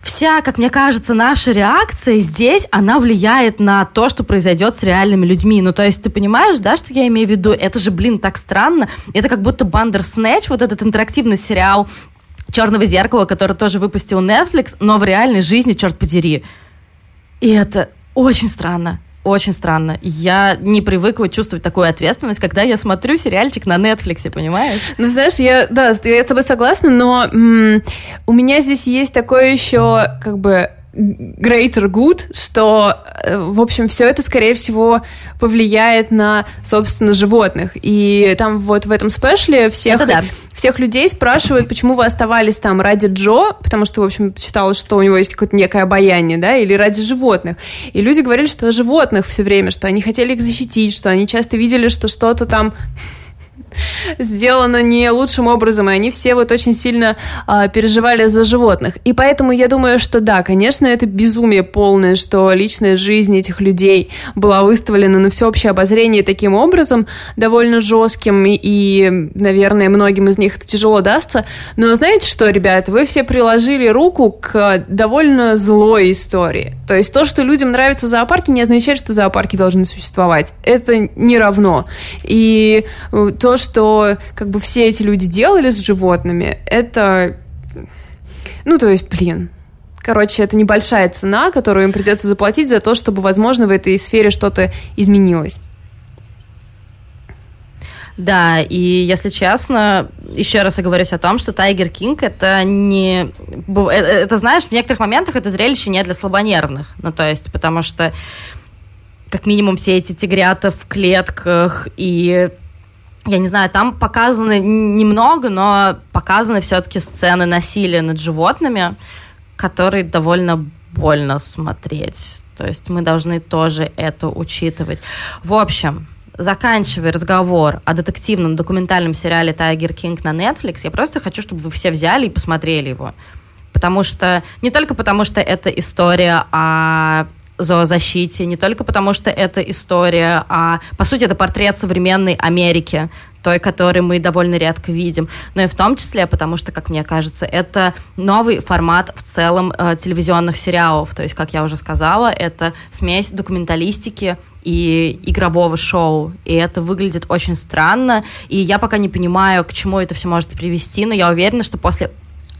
вся, как мне кажется, наша реакция здесь, она влияет на то, что произойдет с реальными людьми. Ну, то есть, ты понимаешь, да, что я имею в виду? Это же, блин, так странно. Это как будто Бандерснэч, вот этот интерактивный сериал Черного зеркала, который тоже выпустил Netflix, но в реальной жизни, черт подери. И это очень странно. Очень странно. Я не привыкла чувствовать такую ответственность, когда я смотрю сериальчик на Netflix, понимаешь? Ну, знаешь, я, да, я с тобой согласна, но м- у меня здесь есть такое еще, как бы, greater good, что, э, в общем, все это, скорее всего, повлияет на, собственно, животных. И там вот в этом спешле всех, да. всех людей спрашивают, почему вы оставались там ради Джо, потому что, в общем, считалось, что у него есть какое-то некое обаяние, да, или ради животных. И люди говорили, что животных все время, что они хотели их защитить, что они часто видели, что что-то там сделано не лучшим образом, и они все вот очень сильно а, переживали за животных. И поэтому я думаю, что да, конечно, это безумие полное, что личная жизнь этих людей была выставлена на всеобщее обозрение таким образом, довольно жестким, и, и наверное, многим из них это тяжело дастся. Но знаете что, ребята, вы все приложили руку к довольно злой истории. То есть то, что людям нравятся зоопарки, не означает, что зоопарки должны существовать. Это не равно. И э, то, что как бы все эти люди делали с животными, это... Ну, то есть, блин, Короче, это небольшая цена, которую им придется заплатить за то, чтобы, возможно, в этой сфере что-то изменилось. Да, и если честно, еще раз оговорюсь о том, что Тайгер Кинг это не... Это, это, знаешь, в некоторых моментах это зрелище не для слабонервных. Ну, то есть, потому что как минимум все эти тигрята в клетках и я не знаю, там показаны немного, но показаны все-таки сцены насилия над животными, которые довольно больно смотреть. То есть мы должны тоже это учитывать. В общем, заканчивая разговор о детективном документальном сериале «Тайгер Кинг» на Netflix, я просто хочу, чтобы вы все взяли и посмотрели его. Потому что, не только потому, что это история о зоозащите, не только потому, что это история, а по сути это портрет современной Америки, той, которую мы довольно редко видим, но и в том числе потому, что, как мне кажется, это новый формат в целом э, телевизионных сериалов. То есть, как я уже сказала, это смесь документалистики и игрового шоу. И это выглядит очень странно. И я пока не понимаю, к чему это все может привести, но я уверена, что после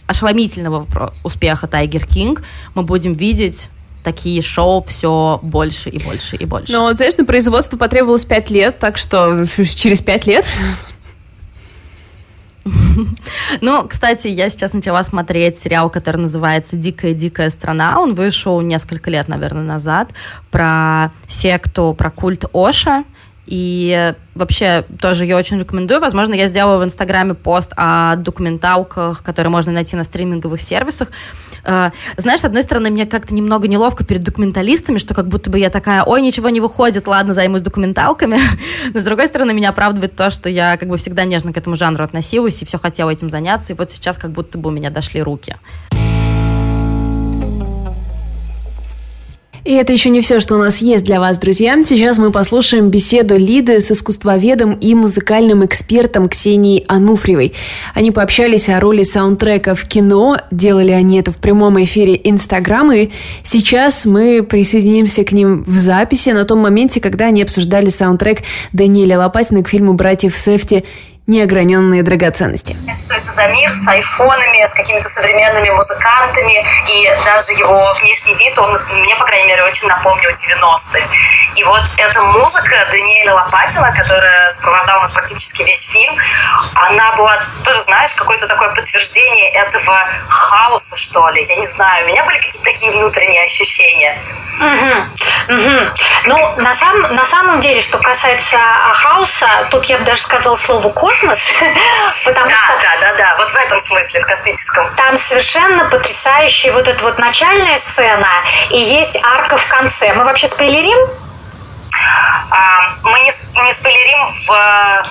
ошеломительного успеха Тайгер Кинг мы будем видеть такие шоу все больше и больше и больше. Ну, знаешь, на производство потребовалось пять лет, так что через пять лет ну, кстати, я сейчас начала смотреть сериал, который называется «Дикая-дикая страна». Он вышел несколько лет, наверное, назад, про секту, про культ Оша. И вообще тоже ее очень рекомендую. Возможно, я сделала в Инстаграме пост о документалках, которые можно найти на стриминговых сервисах. Э, знаешь, с одной стороны, мне как-то немного неловко перед документалистами, что как будто бы я такая, ой, ничего не выходит, ладно, займусь документалками. Но с другой стороны, меня оправдывает то, что я как бы всегда нежно к этому жанру относилась и все хотела этим заняться, и вот сейчас как будто бы у меня дошли руки. И это еще не все, что у нас есть для вас, друзья. Сейчас мы послушаем беседу Лиды с искусствоведом и музыкальным экспертом Ксенией Ануфриевой. Они пообщались о роли саундтрека в кино, делали они это в прямом эфире Инстаграм, и сейчас мы присоединимся к ним в записи на том моменте, когда они обсуждали саундтрек Даниэля Лопатина к фильму «Братьев Сефти» неограненные драгоценности. Что это за мир с айфонами, с какими-то современными музыкантами, и даже его внешний вид, он мне, по крайней мере, очень напомнил 90-е. И вот эта музыка Даниэля Лопатина, которая сопровождала нас практически весь фильм, она была тоже, знаешь, какое-то такое подтверждение этого хаоса, что ли. Я не знаю, у меня были какие-то такие внутренние ощущения. Угу. Угу. Ну, на, сам, на самом деле, что касается хаоса, тут я бы даже сказала слово «космос», космос, потому да, что... Да, да, да, вот в этом смысле, в космическом. Там совершенно потрясающая вот эта вот начальная сцена, и есть арка в конце. Мы вообще спойлерим? А, мы не, не спойлерим в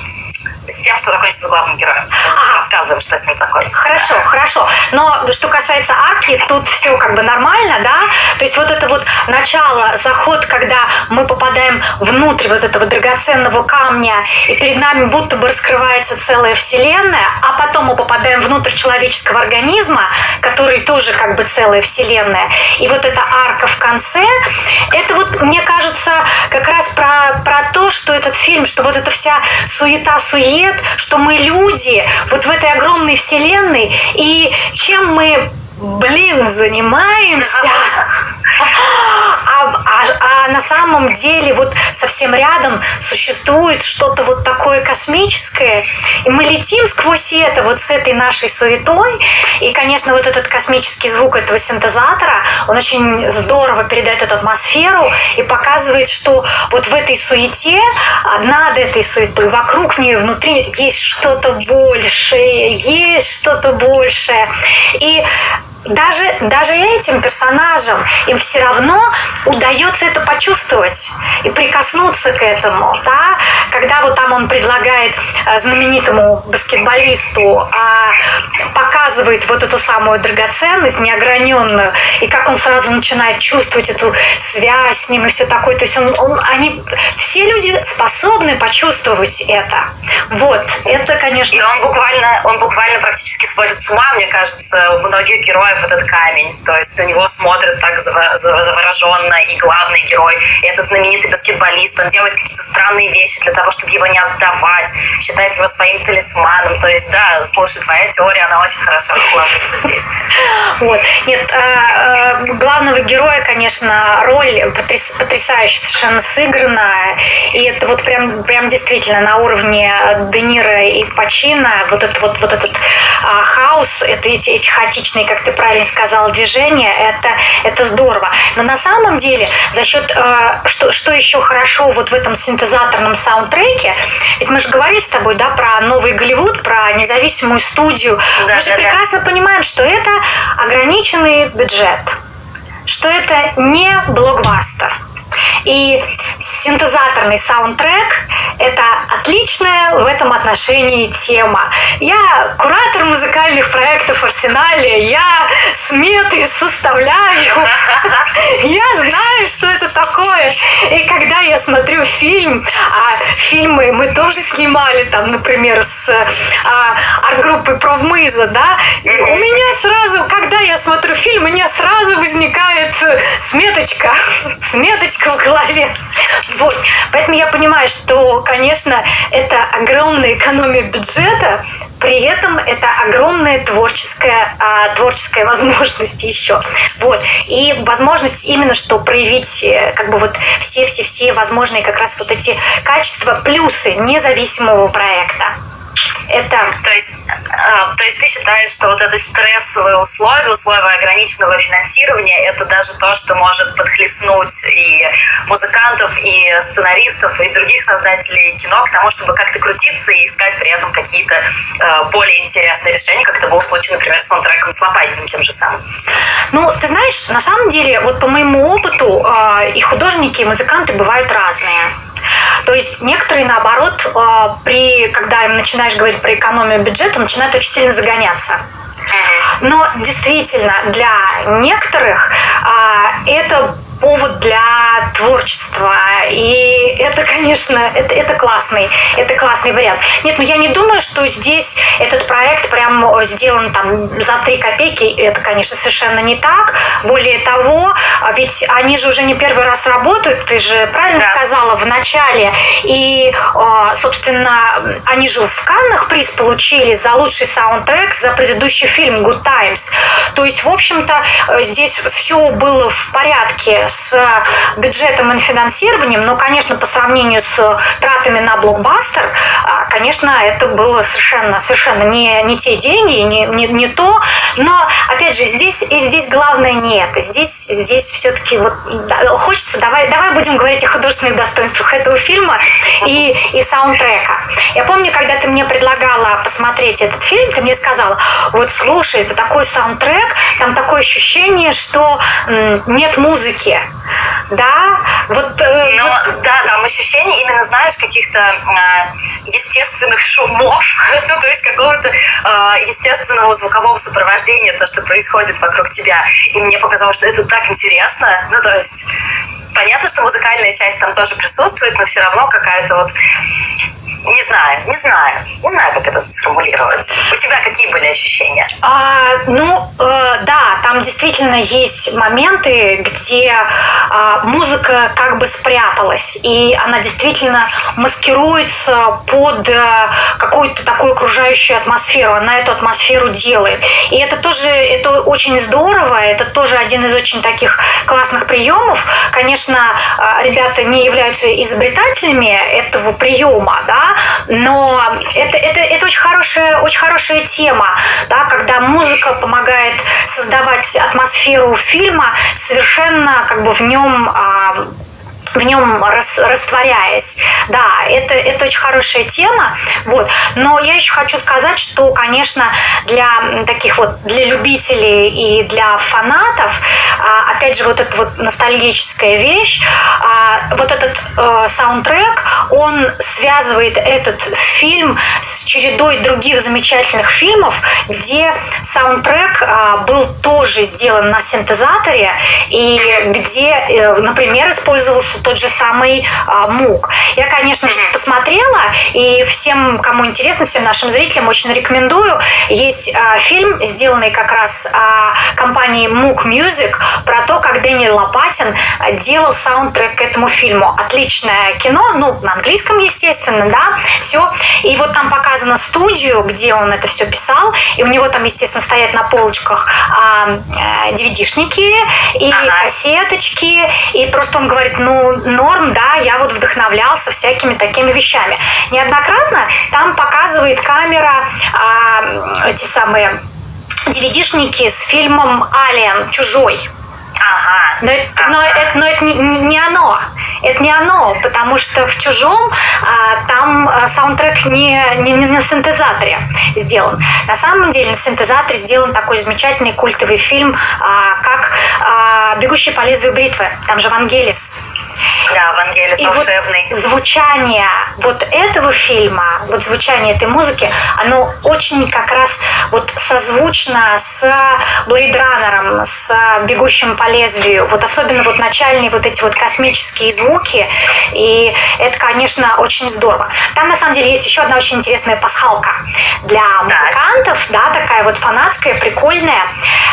с тем, что закончится главным героем. Ага. Рассказываем, что с ним закончится. Хорошо, хорошо. Но что касается арки, тут все как бы нормально, да? То есть вот это вот начало, заход, когда мы попадаем внутрь вот этого драгоценного камня, и перед нами будто бы раскрывается целая вселенная, а потом мы попадаем внутрь человеческого организма, который тоже как бы целая вселенная. И вот эта арка в конце, это вот, мне кажется, как раз про, про то, что этот фильм, что вот эта вся суета, суета, свет, что мы люди вот в этой огромной вселенной, и чем мы, блин, занимаемся, а, а на самом деле вот совсем рядом существует что-то вот такое космическое, и мы летим сквозь это, вот с этой нашей суетой, и, конечно, вот этот космический звук этого синтезатора, он очень здорово передает эту атмосферу и показывает, что вот в этой суете, над этой суетой, вокруг нее, внутри есть что-то большее, есть что-то большее. И даже, даже этим персонажам им все равно удается это почувствовать и прикоснуться к этому, да, когда вот там он предлагает э, знаменитому баскетболисту, а, показывает вот эту самую драгоценность неограненную, и как он сразу начинает чувствовать эту связь с ним и все такое, то есть он, он, они, все люди способны почувствовать это. Вот, это, конечно... И он буквально, он буквально практически сводит с ума, мне кажется, у многих героев этот камень. То есть на него смотрят так завороженно и главный герой, и этот знаменитый баскетболист, он делает какие-то странные вещи для того, чтобы его не отдавать, считает его своим талисманом. То есть, да, слушай, твоя теория, она очень хорошо укладывается здесь. Вот. Нет, а, а, главного героя, конечно, роль потрясающе совершенно сыгранная, и это вот прям, прям действительно на уровне Де Ниро и Пачино, вот этот вот, вот этот а, хаос, это эти, эти хаотичные, как ты правильно сказал, движения, это, это здорово. Но на самом деле, за счет, э, что, что еще хорошо вот в этом синтезаторном саундтреке, ведь мы же говорили с тобой, да, про новый Голливуд, про независимую студию. Да, мы же да, прекрасно да. понимаем, что это ограниченный бюджет, что это не блокбастер и синтезаторный саундтрек – это отличная в этом отношении тема. Я куратор музыкальных проектов «Арсенале», я сметы составляю, я знаю, что это такое. И когда я смотрю фильм, а фильмы мы тоже снимали, там, например, с а, арт-группой Провмыза, да, у меня сразу, когда я смотрю фильм, у меня сразу возникает сметочка, сметочка в голове. Вот. Поэтому я понимаю, что, конечно, это огромная экономия бюджета, при этом это огромная творческая, а, творческая возможность еще. Вот. И возможность именно что проявить э, как бы вот все-все-все возможные как раз вот эти качества, плюсы независимого проекта это... То есть, э, то есть ты считаешь, что вот это стрессовые условия, условия ограниченного финансирования, это даже то, что может подхлестнуть и музыкантов, и сценаристов, и других создателей кино к тому, чтобы как-то крутиться и искать при этом какие-то э, более интересные решения, как это было в случае, например, с саундтреком с Лопатиным тем же самым. Ну, ты знаешь, на самом деле, вот по моему опыту, э, и художники, и музыканты бывают разные. То есть некоторые, наоборот, э, при, когда им начинаешь говорить про экономию бюджета, начинают очень сильно загоняться. Но действительно, для некоторых а, это повод для творчества. И это, конечно, это, это классный, это классный вариант. Нет, ну я не думаю, что здесь этот проект прям сделан там за три копейки. Это, конечно, совершенно не так. Более того, ведь они же уже не первый раз работают, ты же правильно да. сказала в начале. И, а, собственно, они же в Каннах приз получили за лучший саундтрек за предыдущий фильм Good Times. То есть, в общем-то, здесь все было в порядке с бюджетом и финансированием, но, конечно, по сравнению с тратами на блокбастер, а, конечно, это было совершенно, совершенно не, не те деньги, не, не, не то. Но, опять же, здесь, и здесь главное не это. Здесь, здесь все-таки вот да, хочется, давай, давай будем говорить о художественных достоинствах этого фильма и, и саундтрека. Я помню, когда ты мне предлагала посмотреть этот фильм, ты мне сказала, вот слушай, это такой саундтрек, там такое ощущение, что нет музыки да, вот... Э, Но, вот... да, там ощущение именно, знаешь, каких-то э, естественных шумов, ну, то есть какого-то э, естественного звукового сопровождения, то, что происходит вокруг тебя. И мне показалось, что это так интересно, ну, то есть понятно, что музыкальная часть там тоже присутствует, но все равно какая-то вот не знаю, не знаю. Не знаю, как это сформулировать. У тебя какие были ощущения? А, ну, э, да, там действительно есть моменты, где э, музыка как бы спряталась, и она действительно маскируется под э, какую-то такую окружающую атмосферу. Она эту атмосферу делает. И это тоже, это очень здорово, это тоже один из очень таких классных приемов. Конечно, э, ребята не являются изобретателями этого приема, да, но это, это, это очень, хорошая, очень хорошая тема, да, когда музыка помогает создавать атмосферу фильма, совершенно как бы в нем а, в нем рас, растворяясь. Да, это, это очень хорошая тема. Вот. Но я еще хочу сказать, что, конечно, для таких вот, для любителей и для фанатов, а, опять же, вот эта вот ностальгическая вещь, а, вот этот э, саундтрек, он связывает этот фильм с чередой других замечательных фильмов, где саундтрек а, был тоже сделан на синтезаторе, и где, э, например, использовался тот же самый а, мук. Я, конечно же, посмотрела, и всем, кому интересно, всем нашим зрителям очень рекомендую. Есть а, фильм, сделанный как раз а, компанией Mook Music, про то, как Дэниел Лопатин делал саундтрек к этому фильму. Отличное кино, ну, на английском, естественно, да, все. И вот там показано студию, где он это все писал, и у него там, естественно, стоят на полочках а, DVD-шники и ага. кассеточки, и просто он говорит, ну, норм, да, я вот вдохновлялся всякими такими вещами. Неоднократно там показывает камера а, эти самые DVD-шники с фильмом «Алиен. Чужой». Ага. Но, это, ага. но, это, но это не, не оно. Это не оно, потому что в «Чужом» а, там а, саундтрек не, не, не на синтезаторе сделан. На самом деле на синтезаторе сделан такой замечательный культовый фильм, а, как а, «Бегущий по лезвию бритвы». Там же Вангелис да, Вангелис и волшебный. Вот звучание вот этого фильма, вот звучание этой музыки, оно очень как раз вот созвучно с Runner, с «Бегущим по лезвию». Вот особенно вот начальные вот эти вот космические звуки. И это, конечно, очень здорово. Там, на самом деле, есть еще одна очень интересная пасхалка для музыкантов, да, такая вот фанатская, прикольная.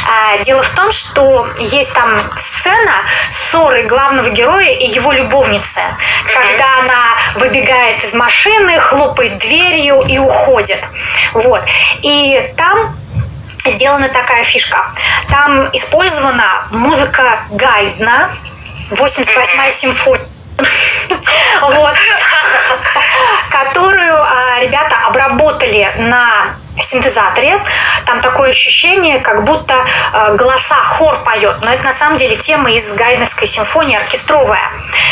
А, дело в том, что есть там сцена ссоры главного героя и его любовницы, когда она выбегает из машины, хлопает дверью и уходит. Вот. И там сделана такая фишка. Там использована музыка Гайдна, 88-я симфония. Вот. Которую а, ребята обработали на синтезаторе. Там такое ощущение, как будто э, голоса, хор поет. Но это на самом деле тема из Гайдновской симфонии, оркестровая.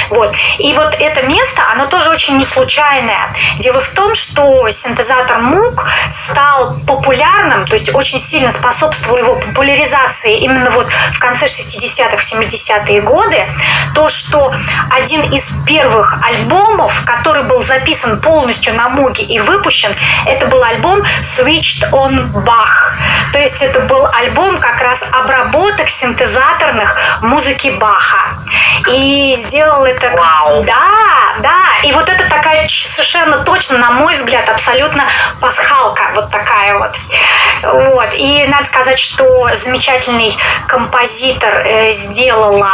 Вот. И вот это место, оно тоже очень не случайное. Дело в том, что синтезатор МУК стал популярным, то есть очень сильно способствовал его популяризации именно вот в конце 60-х, 70-е годы. То, что один из первых альбомов, который был записан полностью на Муге и выпущен, это был альбом Sweet Switched on Bach. То есть это был альбом как раз обработок синтезаторных музыки Баха. И сделал это... Вау. Да, да. И вот это такая совершенно точно, на мой взгляд, абсолютно пасхалка. Вот такая вот. Вот. И надо сказать, что замечательный композитор э, сделала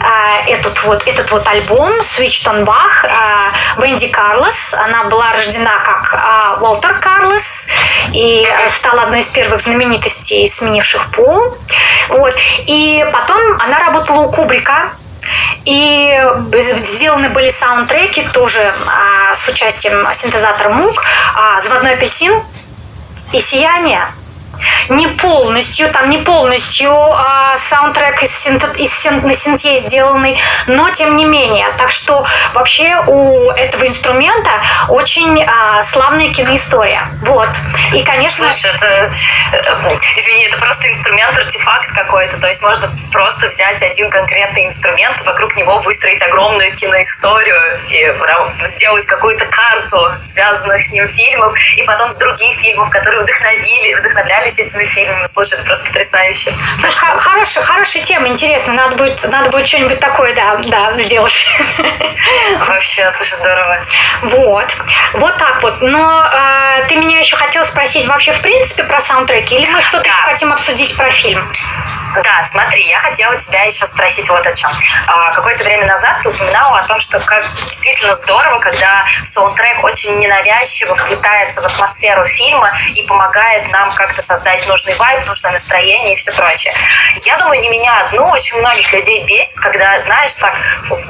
э, этот, вот, этот вот альбом Switched on Bach э, Венди Карлос. Она была рождена как э, Уолтер Карлос и стала одной из первых знаменитостей, сменивших пол. Вот. И потом она работала у Кубрика, и сделаны были саундтреки тоже а, с участием синтезатора Мук, а, «Заводной апельсин» и «Сияние» не полностью, там не полностью а, саундтрек из, синт, из синт, на синте сделанный, но тем не менее. Так что вообще у этого инструмента очень а, славная киноистория. Вот. И, конечно... Слушай, это, э, извини, это просто инструмент, артефакт какой-то. То есть можно просто взять один конкретный инструмент, вокруг него выстроить огромную киноисторию и сделать какую-то карту связанных с ним фильмов, и потом других фильмов, которые вдохновили, вдохновляли с этими фильмами. Слушай, это просто потрясающе. Слушай, хорошая, хорошая тема, интересно. Надо будет, надо будет что-нибудь такое, да, да, сделать. Вообще, слушай, здорово. Вот. Вот так вот. Но э, ты меня еще хотел спросить вообще в принципе про саундтреки, или мы что-то да. еще хотим обсудить про фильм? Да, смотри, я хотела тебя еще спросить вот о чем. А, какое-то время назад ты упоминала о том, что как действительно здорово, когда саундтрек очень ненавязчиво вплетается в атмосферу фильма и помогает нам как-то создать нужный вайб, нужное настроение и все прочее. Я думаю, не меня одну, очень многих людей бесит, когда, знаешь, так,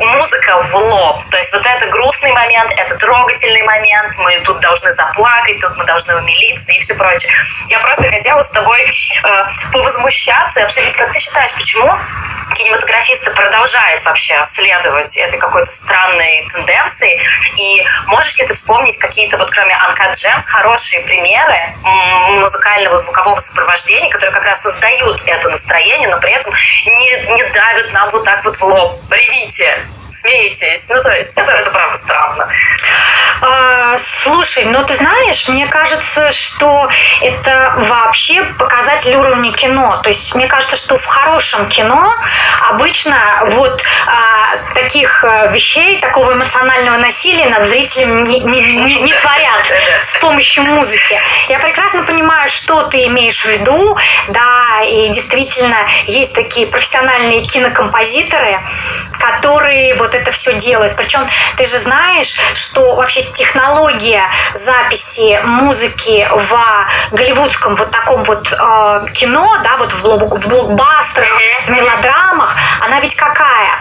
музыка в лоб. То есть вот это грустный момент, это трогательный момент, мы тут должны заплакать, тут мы должны умилиться и все прочее. Я просто хотела с тобой э, повозмущаться и обсудить как ты считаешь, почему кинематографисты продолжают вообще следовать этой какой-то странной тенденции. И можешь ли ты вспомнить какие-то, вот кроме Uncut Gems, хорошие примеры музыкального звукового сопровождения, которые как раз создают это настроение, но при этом не, не давят нам вот так вот в лоб. Ревите! Смеетесь. Ну, то есть, это, это правда странно. А, слушай, ну ты знаешь, мне кажется, что это вообще показатель уровня кино. То есть, мне кажется, что в хорошем кино обычно вот а, таких а, вещей, такого эмоционального насилия над зрителем не, не, не, не творят с помощью музыки. Я прекрасно понимаю, что ты имеешь в виду, да, и действительно есть такие профессиональные кинокомпозиторы, которые вот это все делают. Причем ты же знаешь, что вообще технология записи музыки в голливудском вот таком вот э, кино, да, вот в, блок, в блокбастерах, в мелодрамах, она ведь какая?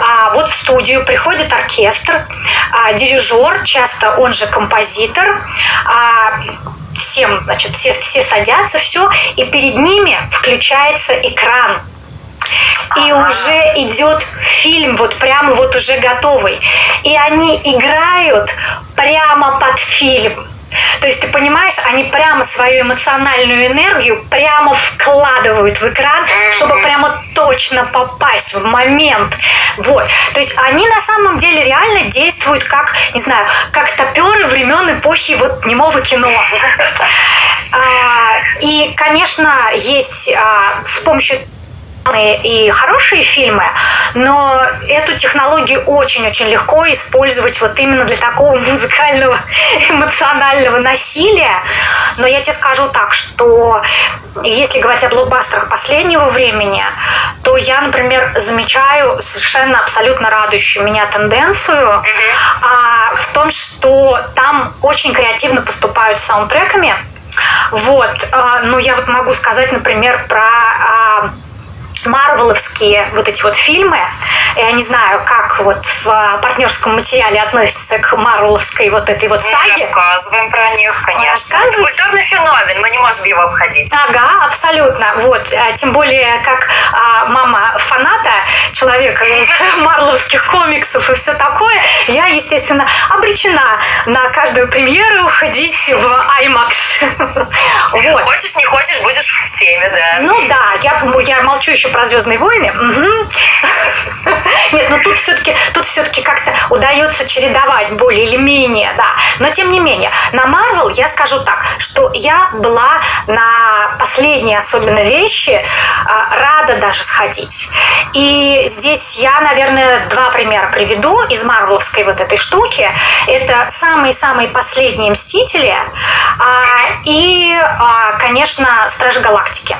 А, вот в студию приходит оркестр, а, дирижер, часто он же композитор, а, всем, значит, все, все садятся, все, и перед ними включается экран и уже идет фильм, вот прямо вот уже готовый. И они играют прямо под фильм. То есть ты понимаешь, они прямо свою эмоциональную энергию прямо вкладывают в экран, чтобы прямо точно попасть в момент. Вот. То есть они на самом деле реально действуют как, не знаю, как топеры времен эпохи вот немого кино. А, и, конечно, есть а, с помощью и хорошие фильмы, но эту технологию очень-очень легко использовать вот именно для такого музыкального эмоционального насилия. Но я тебе скажу так, что если говорить о блокбастерах последнего времени, то я, например, замечаю совершенно абсолютно радующую меня тенденцию mm-hmm. а, в том, что там очень креативно поступают с саундтреками. Вот, а, ну я вот могу сказать, например, про а, марвеловские вот эти вот фильмы. Я не знаю, как вот в партнерском материале относятся к марвеловской вот этой вот саге. Мы рассказываем про них, конечно. Это культурный феномен, мы не можем его обходить. Ага, абсолютно. Вот. А, тем более, как а, мама фаната, человека из марвеловских комиксов и все такое, я, естественно, обречена на каждую премьеру ходить в IMAX. вот. Хочешь, не хочешь, будешь в теме, да. Ну да, я, я молчу еще про Звездные войны. Нет, но тут все-таки тут все-таки как-то удается чередовать более или менее, да. Но тем не менее, на Марвел я скажу так, что я была на последние особенно вещи а, рада даже сходить. И здесь я, наверное, два примера приведу из марвеловской вот этой штуки. Это самые-самые последние Мстители а, и, а, конечно, Стражи Галактики.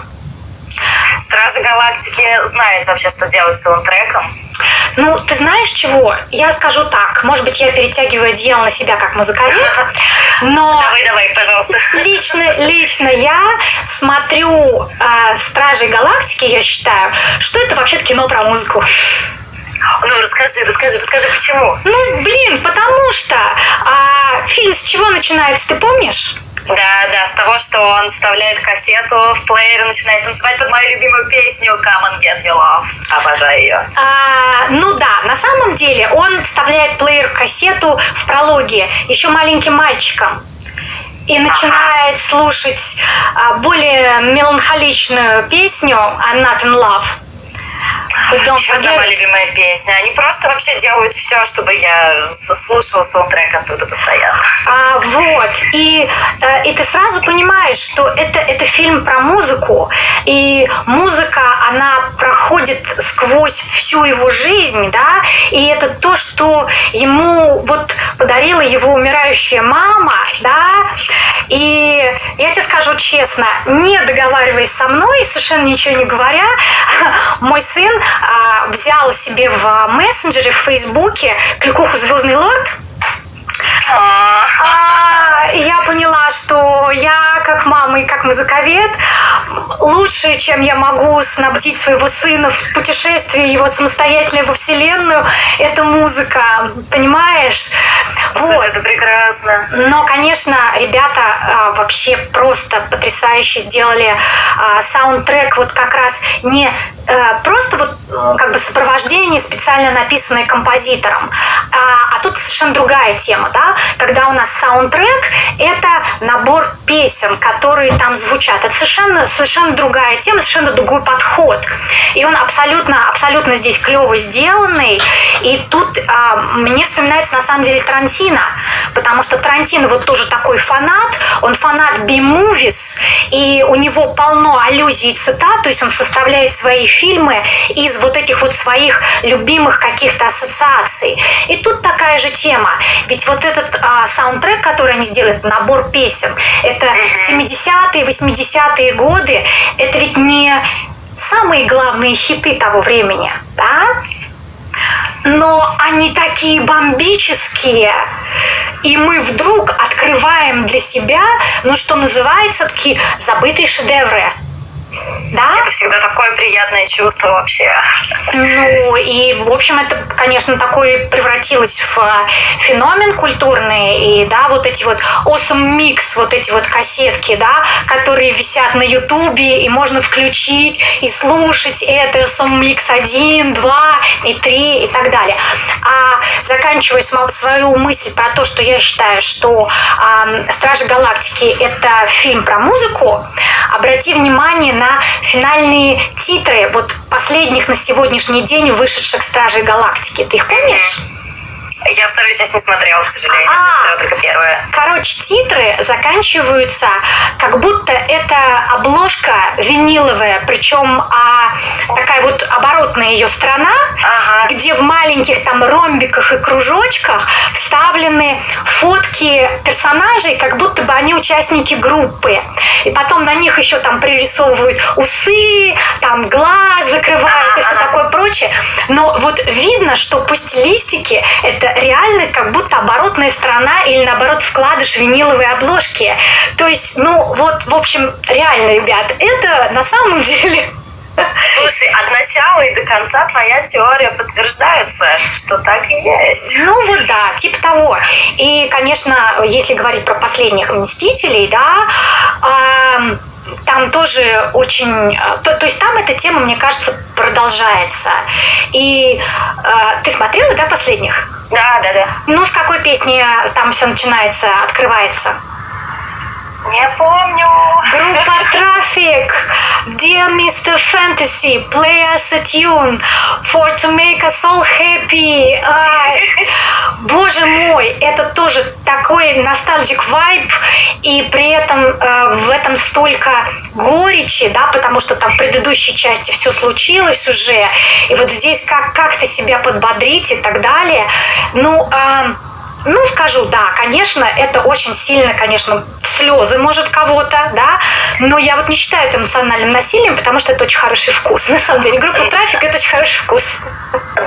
Стражи Галактики знают вообще, что делать с саундтреком. Ну, ты знаешь чего? Я скажу так. Может быть, я перетягиваю одеяло на себя как музыковед, но... Давай, давай, пожалуйста. Лично, лично я смотрю э, Стражи Галактики, я считаю, что это вообще-то кино про музыку. Ну, расскажи, расскажи, расскажи, почему? Ну, блин, потому что а, фильм с чего начинается, ты помнишь? Да, да, с того, что он вставляет кассету в плеер и начинает танцевать под мою любимую песню Come and Get Your Love. Обожаю ее. А, ну да, на самом деле он вставляет плеер кассету в прологе еще маленьким мальчиком и начинает ага. слушать а, более меланхоличную песню I'm Not in Love. Еще одна моя любимая песня. Они просто вообще делают все, чтобы я слушала саундтрек оттуда постоянно. А, вот. И, э, и ты сразу понимаешь, что это, это фильм про музыку. И музыка, она проходит сквозь всю его жизнь, да, и это то, что ему вот подарила его умирающая мама, да, и я тебе скажу честно, не договариваясь со мной, совершенно ничего не говоря, мой сын а, взял себе в мессенджере в Фейсбуке кликуху «Звездный лорд», а, я поняла, что я как мама и как музыковед лучшее, чем я могу снабдить своего сына в путешествии его самостоятельно во Вселенную, это музыка, понимаешь? Слушай, вот. это прекрасно. Но, конечно, ребята а, вообще просто потрясающе сделали а, саундтрек вот как раз не а, просто вот как бы сопровождение специально написанное композитором, а тут совершенно другая тема, да, когда у нас саундтрек это набор песен, которые там звучат. Это совершенно, совершенно другая тема, совершенно другой подход. И он абсолютно, абсолютно здесь клево сделанный. И тут а, мне вспоминается на самом деле Тарантино, потому что Тарантино вот тоже такой фанат, он фанат B-movies, и у него полно аллюзий и цитат, то есть он составляет свои фильмы из вот этих вот своих любимых каких-то ассоциаций. И тут такая же тема. Ведь вот этот а, саундтрек, который они сделали, набор песен, это 70-е, 80-е годы, это ведь не самые главные хиты того времени, да? но они такие бомбические, и мы вдруг открываем для себя, ну, что называется, такие забытые шедевры. Да? Это всегда такое приятное чувство вообще. Ну, и, в общем, это, конечно, такое превратилось в а, феномен культурный. И, да, вот эти вот awesome mix, вот эти вот кассетки, да, которые висят на Ютубе, и можно включить и слушать это awesome mix 1, 2 и 3 и так далее. А заканчивая свою мысль про то, что я считаю, что э, Стражи Галактики это фильм про музыку, обрати внимание на на финальные титры вот последних на сегодняшний день вышедших Стражей Галактики. Ты их помнишь? Я вторую часть не смотрела, к сожалению. А, смотрела только первая. Короче, титры заканчиваются, как будто это обложка виниловая, причем а, такая вот оборотная ее сторона, ага. где в маленьких там ромбиках и кружочках вставлены фотки персонажей, как будто бы они участники группы. И потом на них еще там пририсовывают усы, там глаз закрывают ага, и все ага. такое прочее. Но вот видно, что по стилистике это реально как будто оборотная сторона или наоборот вкладыш виниловой обложки. То есть, ну вот, в общем, реально, ребят, это на самом деле Слушай, от начала и до конца твоя теория подтверждается, что так и есть. Ну вот да, типа того. И, конечно, если говорить про последних Мстителей, да, э, там тоже очень... То, то есть там эта тема, мне кажется, продолжается. И э, ты смотрела, да, последних? Да, да, да. Ну, с какой песни там все начинается, открывается? Не помню. Группа Traffic. Dear Mr. Fantasy, play us a tune for to make us all happy. А, боже мой, это тоже такой ностальгик вайб, и при этом э, в этом столько горечи, да, потому что там в предыдущей части все случилось уже, и вот здесь как, как-то себя подбодрить и так далее. Ну, э, ну, скажу, да, конечно, это очень сильно, конечно, слезы может кого-то, да, но я вот не считаю это эмоциональным насилием, потому что это очень хороший вкус. На самом деле, группа «Трафик» — это очень хороший вкус.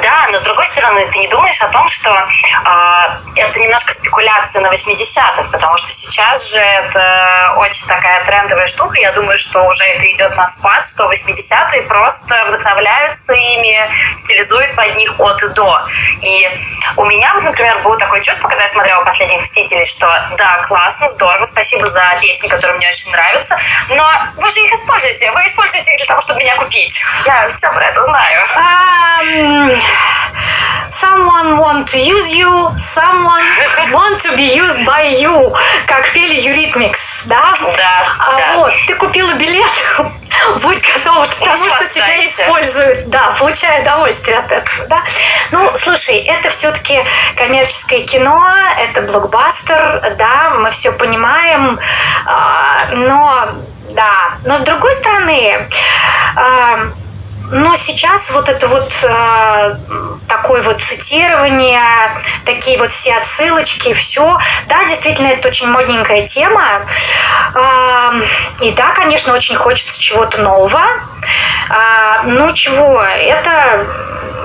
Да, но с другой стороны, ты не думаешь о том, что э, это немножко спекуляция на 80-х, потому что сейчас же это очень такая трендовая штука. Я думаю, что уже это идет на спад, что 80-е просто вдохновляются ими, стилизуют под них от и до. И у меня вот, например, было такое чувство, когда я смотрела «Последних Мстителей», что да, классно, здорово, спасибо за песни, которые мне очень нравятся, но вы же их используете, вы используете их для того, чтобы меня купить. Я все про это знаю. Um, someone want to use you, someone want to be used by you, как пели Eurythmics, да? Да, а, да. Вот, ты купила билет, будь готова к тому, что тебя используют. Да, получай удовольствие от этого, да? Ну, слушай, это все-таки коммерческое кино, это блокбастер, да, мы все понимаем, а, но, да, но с другой стороны, а, но сейчас вот это вот э, такое вот цитирование, такие вот все отсылочки, все, да, действительно, это очень модненькая тема. Э, и да, конечно, очень хочется чего-то нового. Э, ну чего, это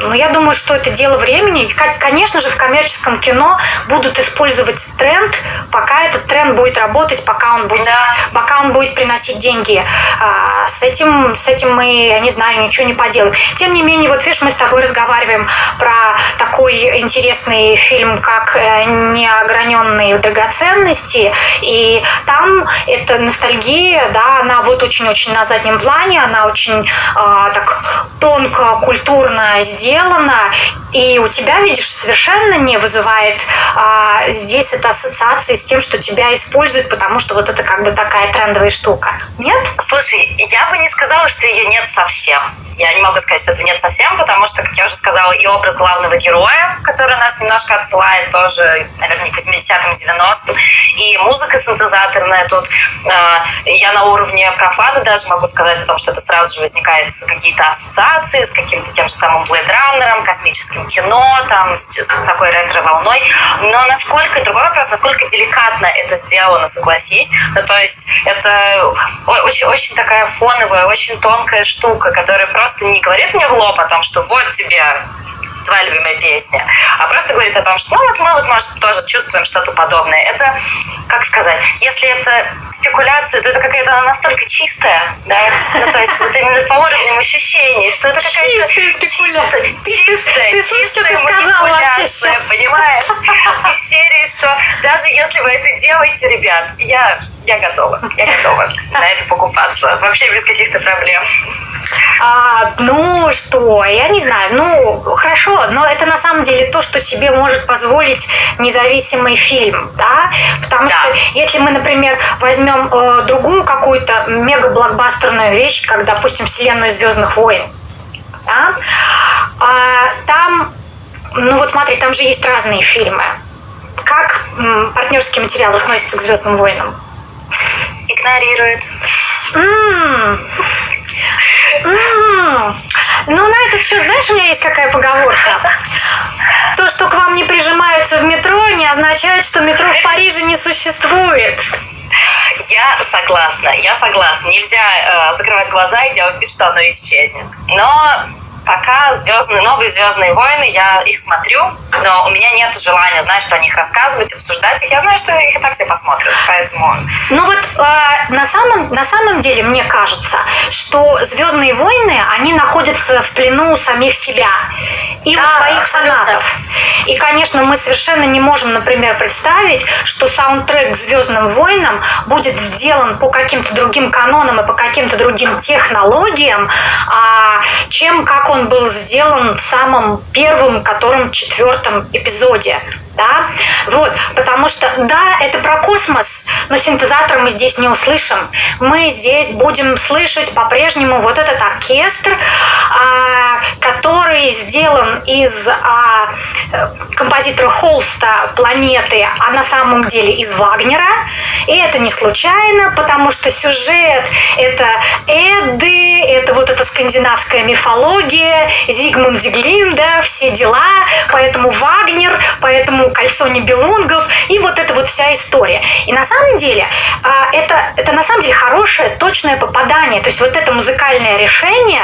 ну, я думаю, что это дело времени. И, конечно же, в коммерческом кино будут использовать тренд, пока этот тренд будет работать, пока он будет, да. пока он будет приносить деньги. А, с этим, с этим мы, я не знаю, ничего не поделаем. Тем не менее, вот видишь, мы с тобой разговариваем про такой интересный фильм, как э, «Неограненные драгоценности», и там эта ностальгия, да, она вот очень-очень на заднем плане, она очень э, так тонко, культурно сделана, и у тебя, видишь, совершенно не вызывает а, здесь это ассоциации с тем, что тебя используют, потому что вот это как бы такая трендовая штука. Нет? Слушай, я бы не сказала, что ее нет совсем. Я не могу сказать, что этого нет совсем, потому что, как я уже сказала, и образ главного героя, который нас немножко отсылает тоже, наверное, к 80-м, 90-м, и музыка синтезаторная тут. Э, я на уровне профана даже могу сказать о том, что это сразу же возникает какие-то ассоциации с каким-то тем же самым Blade Runner, космическим кино, там, с такой ретро-волной. Но насколько, другой вопрос, насколько деликатно это сделано, согласись. Ну, то есть это очень, очень такая фоновая, очень тонкая штука, которая просто не говорит мне в лоб о том, что вот тебе твоя любимая песня, а просто говорит о том, что ну вот мы вот, может, тоже чувствуем что-то подобное. Это, как сказать, если это спекуляция, то это какая-то настолько чистая, да, ну, то есть вот именно по уровням ощущений, что это какая-то чистая спекуляция. Чистая, ты, чистая ты манипуляция, понимаешь? Из серии, что даже если вы это делаете, ребят, я, я готова, я готова на это покупаться, вообще без каких-то проблем. А, ну что, я не знаю, ну хорошо, но это на самом деле то, что себе может позволить независимый фильм, да, потому да. что если мы, например, возьмем э, другую какую-то мега-блокбастерную вещь, как, допустим, вселенную Звездных войн, да, а, там, ну вот смотри, там же есть разные фильмы. Как м, партнерский материал относится к Звездным войнам? Игнорирует. М-м. Ну, на этот счет, знаешь, у меня есть какая поговорка? То, что к вам не прижимаются в метро, не означает, что метро в Париже не существует. Я согласна, я согласна. Нельзя э, закрывать глаза и делать вид, что оно исчезнет. Но пока звездные, новые Звездные войны, я их смотрю, но у меня нет желания, знаешь, про них рассказывать, обсуждать их. Я знаю, что их и так все посмотрят, поэтому... Ну вот э, на, самом, на самом деле мне кажется, что Звездные войны, они находятся в плену самих себя и да, у своих абсолютно. фанатов. И, конечно, мы совершенно не можем, например, представить, что саундтрек к Звездным войнам будет сделан по каким-то другим канонам и по каким-то другим технологиям, а, чем как он был сделан в самом первом, котором четвертом эпизоде да, вот, потому что, да, это про космос, но синтезатор мы здесь не услышим. Мы здесь будем слышать по-прежнему вот этот оркестр, а, который сделан из а, композитора Холста «Планеты», а на самом деле из Вагнера. И это не случайно, потому что сюжет — это Эды, это вот эта скандинавская мифология, Зигмунд Зиглинда, все дела, поэтому Вагнер, поэтому по кольцо Нибелунгов, и вот эта вот вся история. И на самом деле а, это, это на самом деле хорошее, точное попадание. То есть вот это музыкальное решение,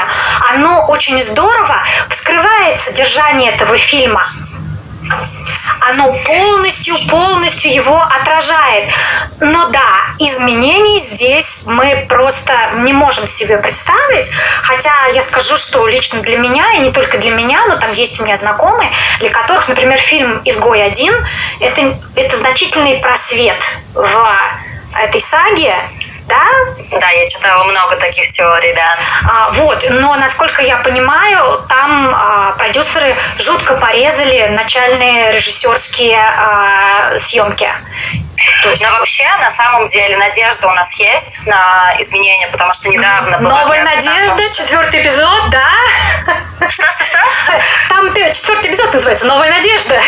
оно очень здорово вскрывает содержание этого фильма оно полностью, полностью его отражает. Но да, изменений здесь мы просто не можем себе представить. Хотя я скажу, что лично для меня, и не только для меня, но там есть у меня знакомые, для которых, например, фильм «Изгой один» это, это значительный просвет в этой саге, да? Да, я читала много таких теорий, да. А, вот, но насколько я понимаю, там а, продюсеры жутко порезали начальные режиссерские а, съемки. То есть... Но вообще, на самом деле, надежда у нас есть на изменения, потому что недавно была... Новая надежда, что... четвертый эпизод, да? Что, что, что? Там четвертый эпизод называется «Новая надежда».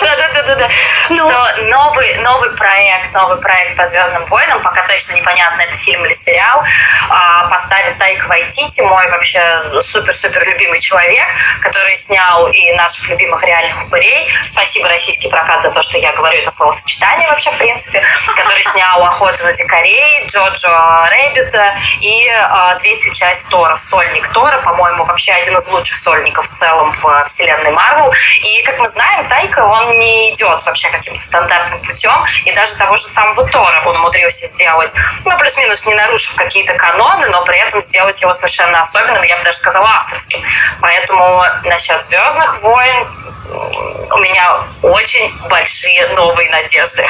Да-да-да-да. Ну. Что новый, новый проект, новый проект по «Звездным войнам», пока точно непонятно, это фильм или сериал, а, поставит Тайк Вайтити, мой вообще супер-супер любимый человек, который снял и наших любимых реальных упырей. Спасибо российский прокат за то, что я говорю это словосочетание вообще, в принципе, который снял «Охоту на дикарей», «Джоджо Рэббита и э, третью часть Тора, «Сольник Тора», по-моему, вообще один из лучших сольников в целом в вселенной Марвел. И, как мы знаем, Тайка, он не идет вообще каким-то стандартным путем. И даже того же самого Тора он умудрился сделать, ну, плюс-минус не нарушив какие-то каноны, но при этом сделать его совершенно особенным, я бы даже сказала, авторским. Поэтому насчет «Звездных войн» у меня очень большие новые надежды.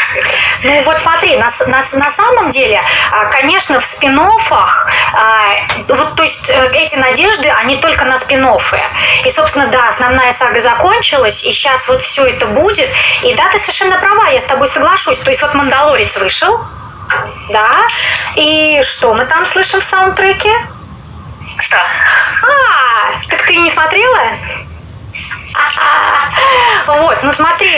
Ну вот смотри, на, на, на самом деле, а, конечно, в спин а, вот, то есть э, эти надежды, они только на спин -оффы. И, собственно, да, основная сага закончилась, и сейчас вот все это будет. И да, ты совершенно права, я с тобой соглашусь. То есть вот «Мандалорец» вышел, да, и что мы там слышим в саундтреке? Что? А, так ты не смотрела? Вот, ну смотри,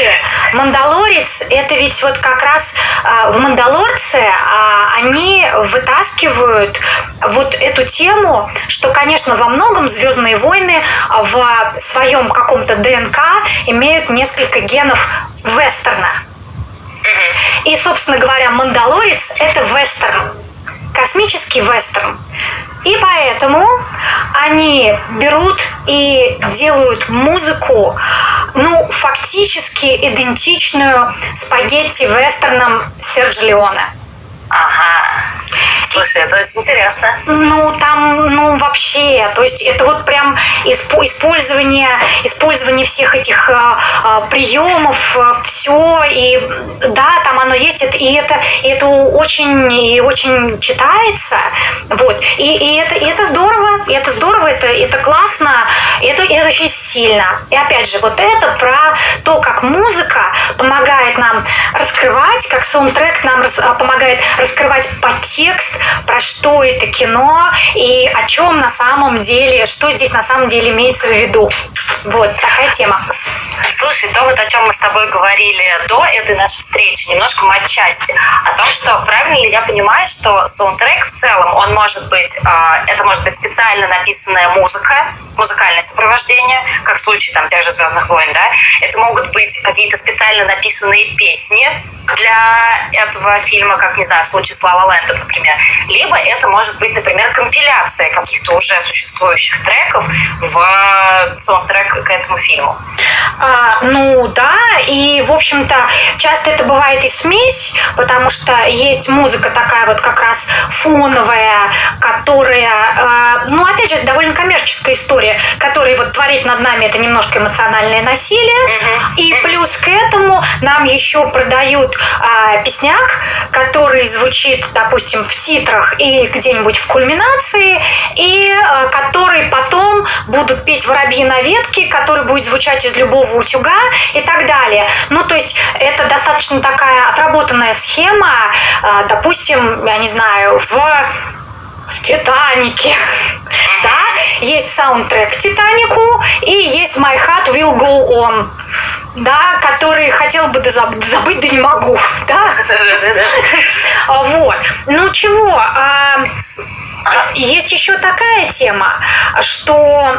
Мандалорец, это ведь вот как раз а, в Мандалорце а, они вытаскивают вот эту тему, что, конечно, во многом Звездные войны в своем каком-то ДНК имеют несколько генов вестерна. И, собственно говоря, Мандалорец – это вестерн, космический вестерн. И поэтому они берут и делают музыку, ну, фактически идентичную спагетти-вестернам Серджи Леона. Ага. Слушай, это очень интересно. Ну, там, ну, вообще, то есть это вот прям использование, использование всех этих а, приемов, а, все, и да, там оно есть, и это, и это очень, и очень читается, вот, и, и, это, и это здорово, и это здорово, это, это классно, это, это очень стильно. И опять же, вот это про то, как музыка помогает нам раскрывать, как саундтрек нам рас, помогает раскрывать подтекст, про что это кино и о чем на самом деле, что здесь на самом деле имеется в виду. Вот такая тема. Слушай, то вот о чем мы с тобой говорили до этой нашей встречи, немножко мы отчасти, о том, что правильно ли я понимаю, что саундтрек в целом, он может быть, а, это может быть специально написанная музыка, музыкальное сопровождение, как в случае там тех же «Звездных войн», да, это могут быть какие-то специально написанные песни для этого фильма, как, не знаю, в случае с «Ла Ла Лэндом», например, либо это может быть, например, компиляция каких-то уже существующих треков в саундтрек к этому фильму. А, ну да, и в общем-то часто это бывает и смесь, потому что есть музыка такая вот как раз фоновая, которая, э, ну опять же, это довольно коммерческая история, которая вот творит над нами это немножко эмоциональное насилие, угу. и плюс к этому нам еще продают э, песняк, который звучит, допустим, в титрах и где-нибудь в кульминации, и э, который потом будут петь воробьи на ветке, который будет звучать из любого утюга и так далее. Ну, то есть это достаточно такая отработанная схема, э, допустим, я не знаю, в Титанике. Да, есть саундтрек Титанику и есть My Heart Will Go On да, который хотел бы забыть, забыть, да не могу, да? Вот. Ну чего, а, есть еще такая тема, что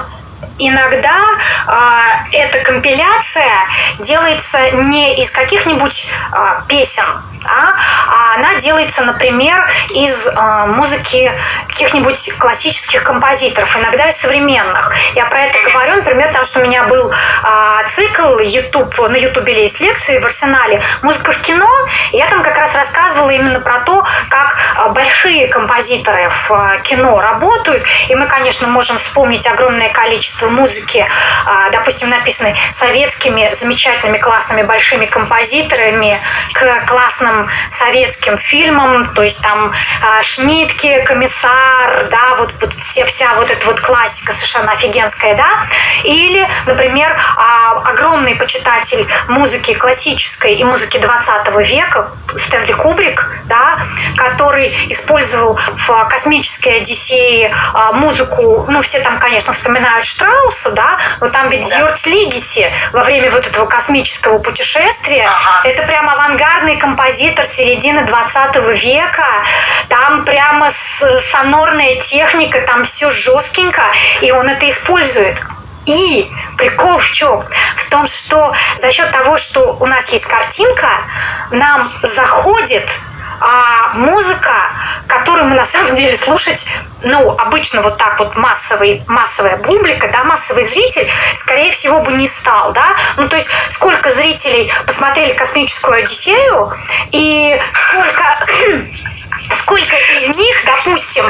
иногда а, эта компиляция делается не из каких-нибудь а, песен, а, а она делается, например, из а, музыки каких-нибудь классических композиторов, иногда из современных. Я про это говорю, например, потому что у меня был а, цикл YouTube, на YouTube есть лекции в арсенале «Музыка в кино», и я там как раз рассказывала именно про то, как большие композиторы в кино работают, и мы, конечно, можем вспомнить огромное количество музыки, а, допустим, написанной советскими замечательными, классными, большими композиторами к классным советским фильмам, то есть там а, Шнитке, Комиссар, да, вот, вот все, вся вот эта вот классика совершенно офигенская, да, или, например, а, огромный почитатель музыки классической и музыки 20 века Стэнли Кубрик, да, который использовал в «Космической Одиссее» музыку, ну, все там, конечно, вспоминают Штрауса, да, но там ведь да. Йорт Лигити во время вот этого космического путешествия, ага. это прям авангардный композитор композитор середины 20 века. Там прямо сонорная техника, там все жестенько, и он это использует. И прикол в чем? В том, что за счет того, что у нас есть картинка, нам заходит а, музыка, которую мы на самом деле слушать, ну, обычно вот так вот массовый, массовая публика, да, массовый зритель, скорее всего, бы не стал, да. Ну, то есть, сколько зрителей посмотрели «Космическую Одиссею», и сколько сколько из них, допустим,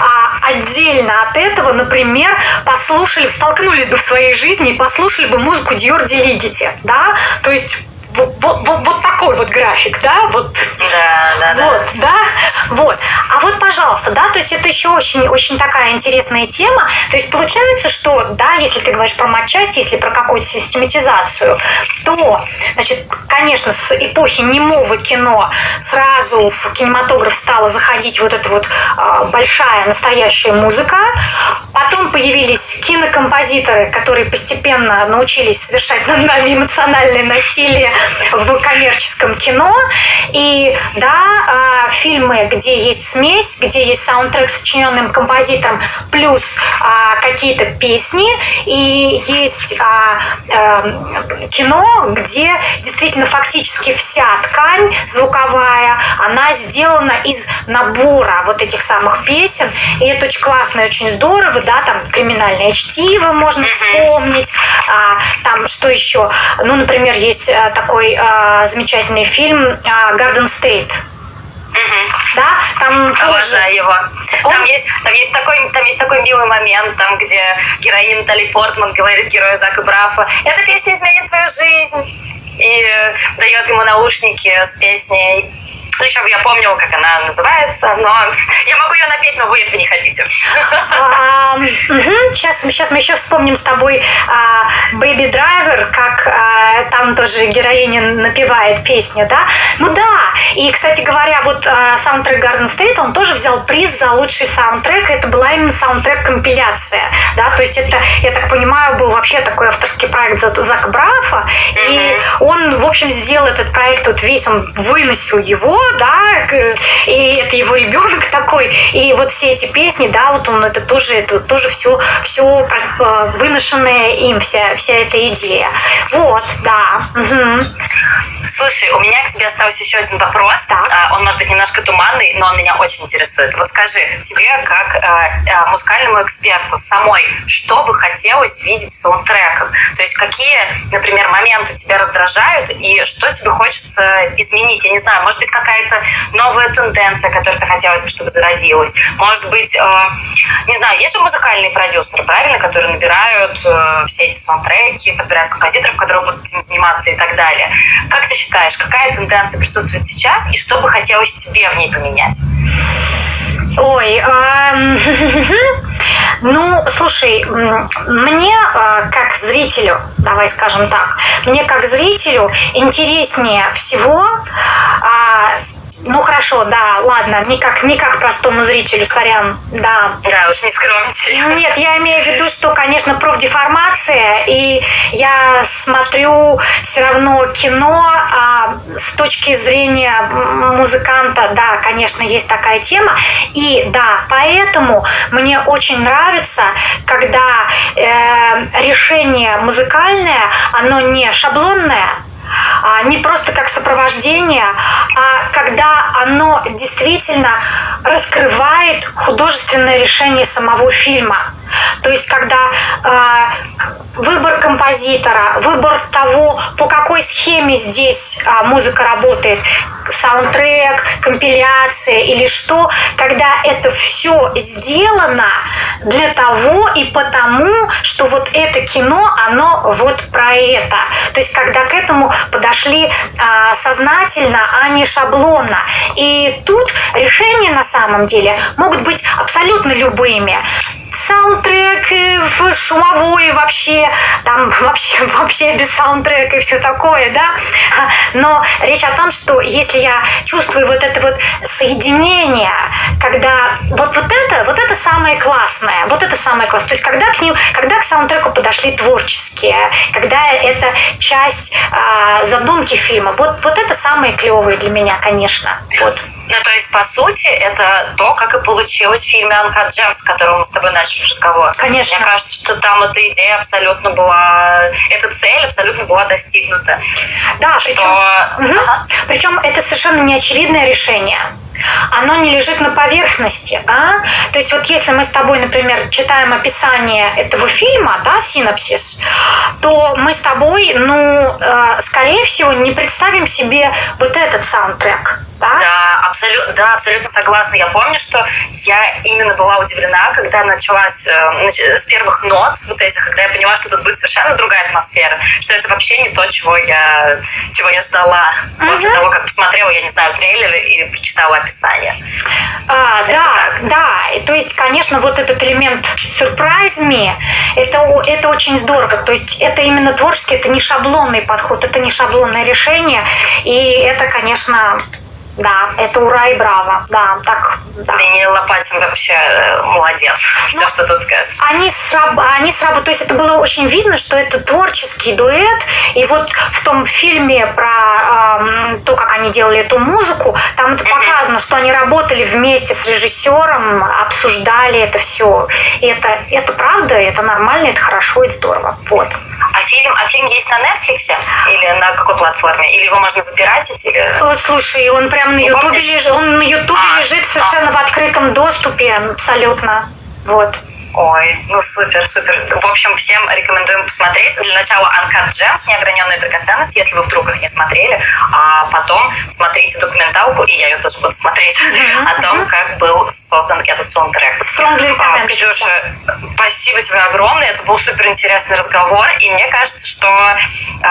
а, отдельно от этого, например, послушали, столкнулись бы в своей жизни и послушали бы музыку Диор Делигити, да, то есть вот, вот, вот такой вот график, да, вот. Да, да, вот, да. Вот. А вот, пожалуйста, да, то есть это еще очень, очень такая интересная тема. То есть получается, что, да, если ты говоришь про матчасть, если про какую-то систематизацию, то, значит, конечно, с эпохи немого кино сразу в кинематограф стала заходить вот эта вот э, большая настоящая музыка. Потом появились кинокомпозиторы, которые постепенно научились совершать над нами эмоциональное насилие в коммерческом кино. И да, э, фильмы, где есть смесь, где есть саундтрек, сочиненным композитором, плюс э, какие-то песни, и есть э, кино, где действительно фактически вся ткань звуковая, она сделана из набора вот этих самых песен, и это очень классно и очень здорово, да, там криминальное чтиво можно вспомнить, а, там что еще, ну, например, есть а, такой а, замечательный фильм а, «Гарден Стейт», да, там. Обожаю его. Он... Там, есть, там, есть такой, там есть такой милый момент, там, где героин Тали Портман говорит герою Зака Брафа, эта песня изменит твою жизнь. И дает ему наушники с песней. Причем я помню, как она называется, но я могу ее напеть, но вы этого не хотите. Сейчас, сейчас мы еще вспомним с тобой а, Baby Driver, как а, там тоже героиня напевает песню, да? Ну да, и, кстати говоря, вот а, саундтрек Garden State, он тоже взял приз за лучший саундтрек, это была именно саундтрек-компиляция, да, то есть это, я так понимаю, был вообще такой авторский проект Зака Брафа, и он, в общем, сделал этот проект вот весь, он выносил его, да, и это его ребенок такой, и вот все эти песни, да, вот он это тоже, это тоже все, все э, выношенная им вся, вся эта идея. Вот, да. Угу. Слушай, у меня к тебе остался еще один вопрос. Так. А, он может быть немножко туманный, но он меня очень интересует. Вот скажи, тебе как э, музыкальному эксперту самой, что бы хотелось видеть в саундтреках? То есть какие, например, моменты тебя раздражают и что тебе хочется изменить? Я не знаю, может быть какая-то новая тенденция, которую ты хотелось бы, чтобы зародилась? Может быть, э, не знаю, есть же музыкальные продюсеры, правильно, которые набирают э, все эти саундтреки, подбирают композиторов, которые будут этим заниматься и так далее. Как ты считаешь, какая тенденция присутствует сейчас и что бы хотелось тебе в ней поменять? Ой, ну, слушай, мне а, как зрителю, давай скажем так, мне как зрителю интереснее всего а, ну хорошо, да, ладно, не как, не как простому зрителю, сорян, да. Да, уж не скромничай. Нет, я имею в виду, что, конечно, профдеформация, и я смотрю все равно кино а, с точки зрения музыканта, да, конечно, есть такая тема, и да, поэтому мне очень нравится, когда э, решение музыкальное, оно не шаблонное, не просто как сопровождение, а когда оно действительно раскрывает художественное решение самого фильма. То есть, когда э, выбор композитора, выбор того, по какой схеме здесь э, музыка работает, саундтрек, компиляция или что, когда это все сделано для того и потому, что вот это кино, оно вот про это. То есть, когда к этому подошли э, сознательно, а не шаблонно. И тут решения на самом деле могут быть абсолютно любыми саундтрек в шумовой вообще, там вообще, вообще без саундтрека и все такое, да. Но речь о том, что если я чувствую вот это вот соединение, когда вот, вот это, вот это самое классное. Вот это самое классное. То есть когда к ним, когда к саундтреку подошли творческие, когда это часть э, задумки фильма, вот, вот это самое клевое для меня, конечно. Вот. Ну, то есть, по сути, это то, как и получилось в фильме «Uncut Gems», с которого мы с тобой начали разговор. Конечно. Мне кажется, что там эта идея абсолютно была... Эта цель абсолютно была достигнута. Да, что... причем, угу. ага. причем это совершенно неочевидное решение оно не лежит на поверхности, да? То есть вот если мы с тобой, например, читаем описание этого фильма, да, синапсис, то мы с тобой, ну, э, скорее всего, не представим себе вот этот саундтрек, да? Да, абсолютно, да, абсолютно согласна. Я помню, что я именно была удивлена, когда началась э, с первых нот вот этих, когда я поняла, что тут будет совершенно другая атмосфера, что это вообще не то, чего я, чего я ждала uh-huh. после того, как посмотрела, я не знаю, трейлеры и прочитала описание. А, да, так. да. И, то есть, конечно, вот этот элемент surprise me, это, это очень здорово. То есть это именно творческий, это не шаблонный подход, это не шаблонное решение. И это, конечно, да, это ура и браво. Да, так, да. Даниил Лопатин вообще э, молодец. Все, ну, что тут скажешь. Они, сраб... они сраб... То есть это было очень видно, что это творческий дуэт. И вот в том фильме про э, то, как они делали эту музыку, там это показано, что они работали вместе с режиссером, обсуждали это все. И это, это правда, это нормально, это хорошо и здорово. Вот. А фильм, а фильм есть на Netflix или на какой платформе? Или его можно запиратить? Или... О, слушай, он прям на Ютубе лежит, он на Ютубе а, лежит совершенно а. в открытом доступе абсолютно. Вот. Ой, ну супер, супер. В общем, всем рекомендуем посмотреть. Для начала Uncut Gems, неограненная драгоценность, если вы вдруг их не смотрели, а потом смотрите документалку, и я ее тоже буду смотреть, о том, как был создан этот саундтрек. А, Ксюша, спасибо тебе огромное. Это был супер интересный разговор, и мне кажется, что э,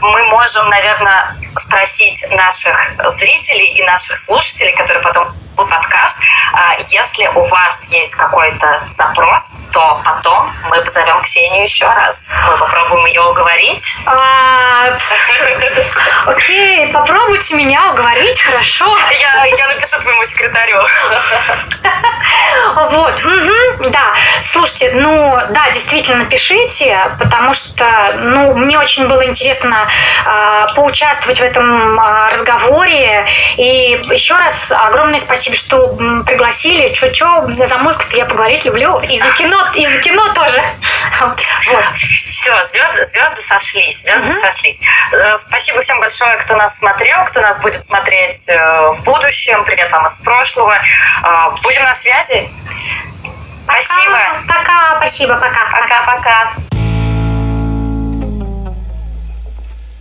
мы можем, наверное, спросить наших зрителей и наших слушателей, которые потом подкаст. А, если у вас есть какой-то запрос, то потом мы позовем Ксению еще раз. Мы попробуем ее уговорить. А, окей, попробуйте меня уговорить, хорошо. Я, напишу твоему секретарю. Вот, да. Слушайте, ну, да, действительно, пишите, потому что, ну, мне очень было интересно а, поучаствовать в этом разговоре. И еще раз огромное спасибо спасибо, что пригласили. Чё-чё, за музыку-то я поговорить люблю. И за кино, и за кино тоже. Вот. Все, звезды, звезды сошлись, звезды угу. сошлись. Э, спасибо всем большое, кто нас смотрел, кто нас будет смотреть э, в будущем. Привет вам из прошлого. Э, будем на связи. Пока, спасибо. Пока, спасибо, пока. Пока-пока.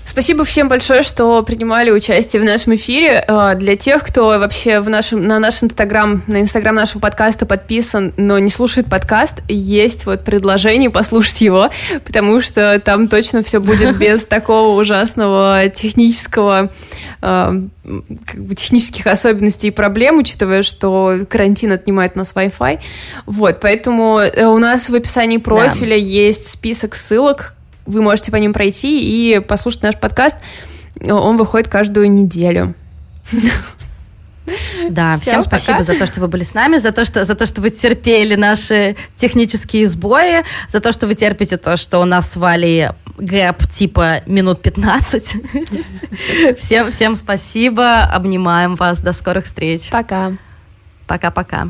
Спасибо всем большое, что принимали участие в нашем эфире. Э, для тех, кто вообще в нашем, на наш инстаграм, на инстаграм нашего подкаста подписан, но не слушает подкаст, есть вот предложение послушать его, потому что там точно все будет без такого ужасного технического э, как бы технических особенностей и проблем, учитывая, что карантин отнимает у нас Wi-Fi. Вот, поэтому э, у нас в описании профиля да. есть список ссылок, вы можете по ним пройти и послушать наш подкаст. Он выходит каждую неделю. Да, всем, всем спасибо пока. за то, что вы были с нами, за то, что, за то, что вы терпели наши технические сбои, за то, что вы терпите то, что у нас с Валей гэп типа минут 15. Всем, всем спасибо, обнимаем вас, до скорых встреч. Пока. Пока-пока.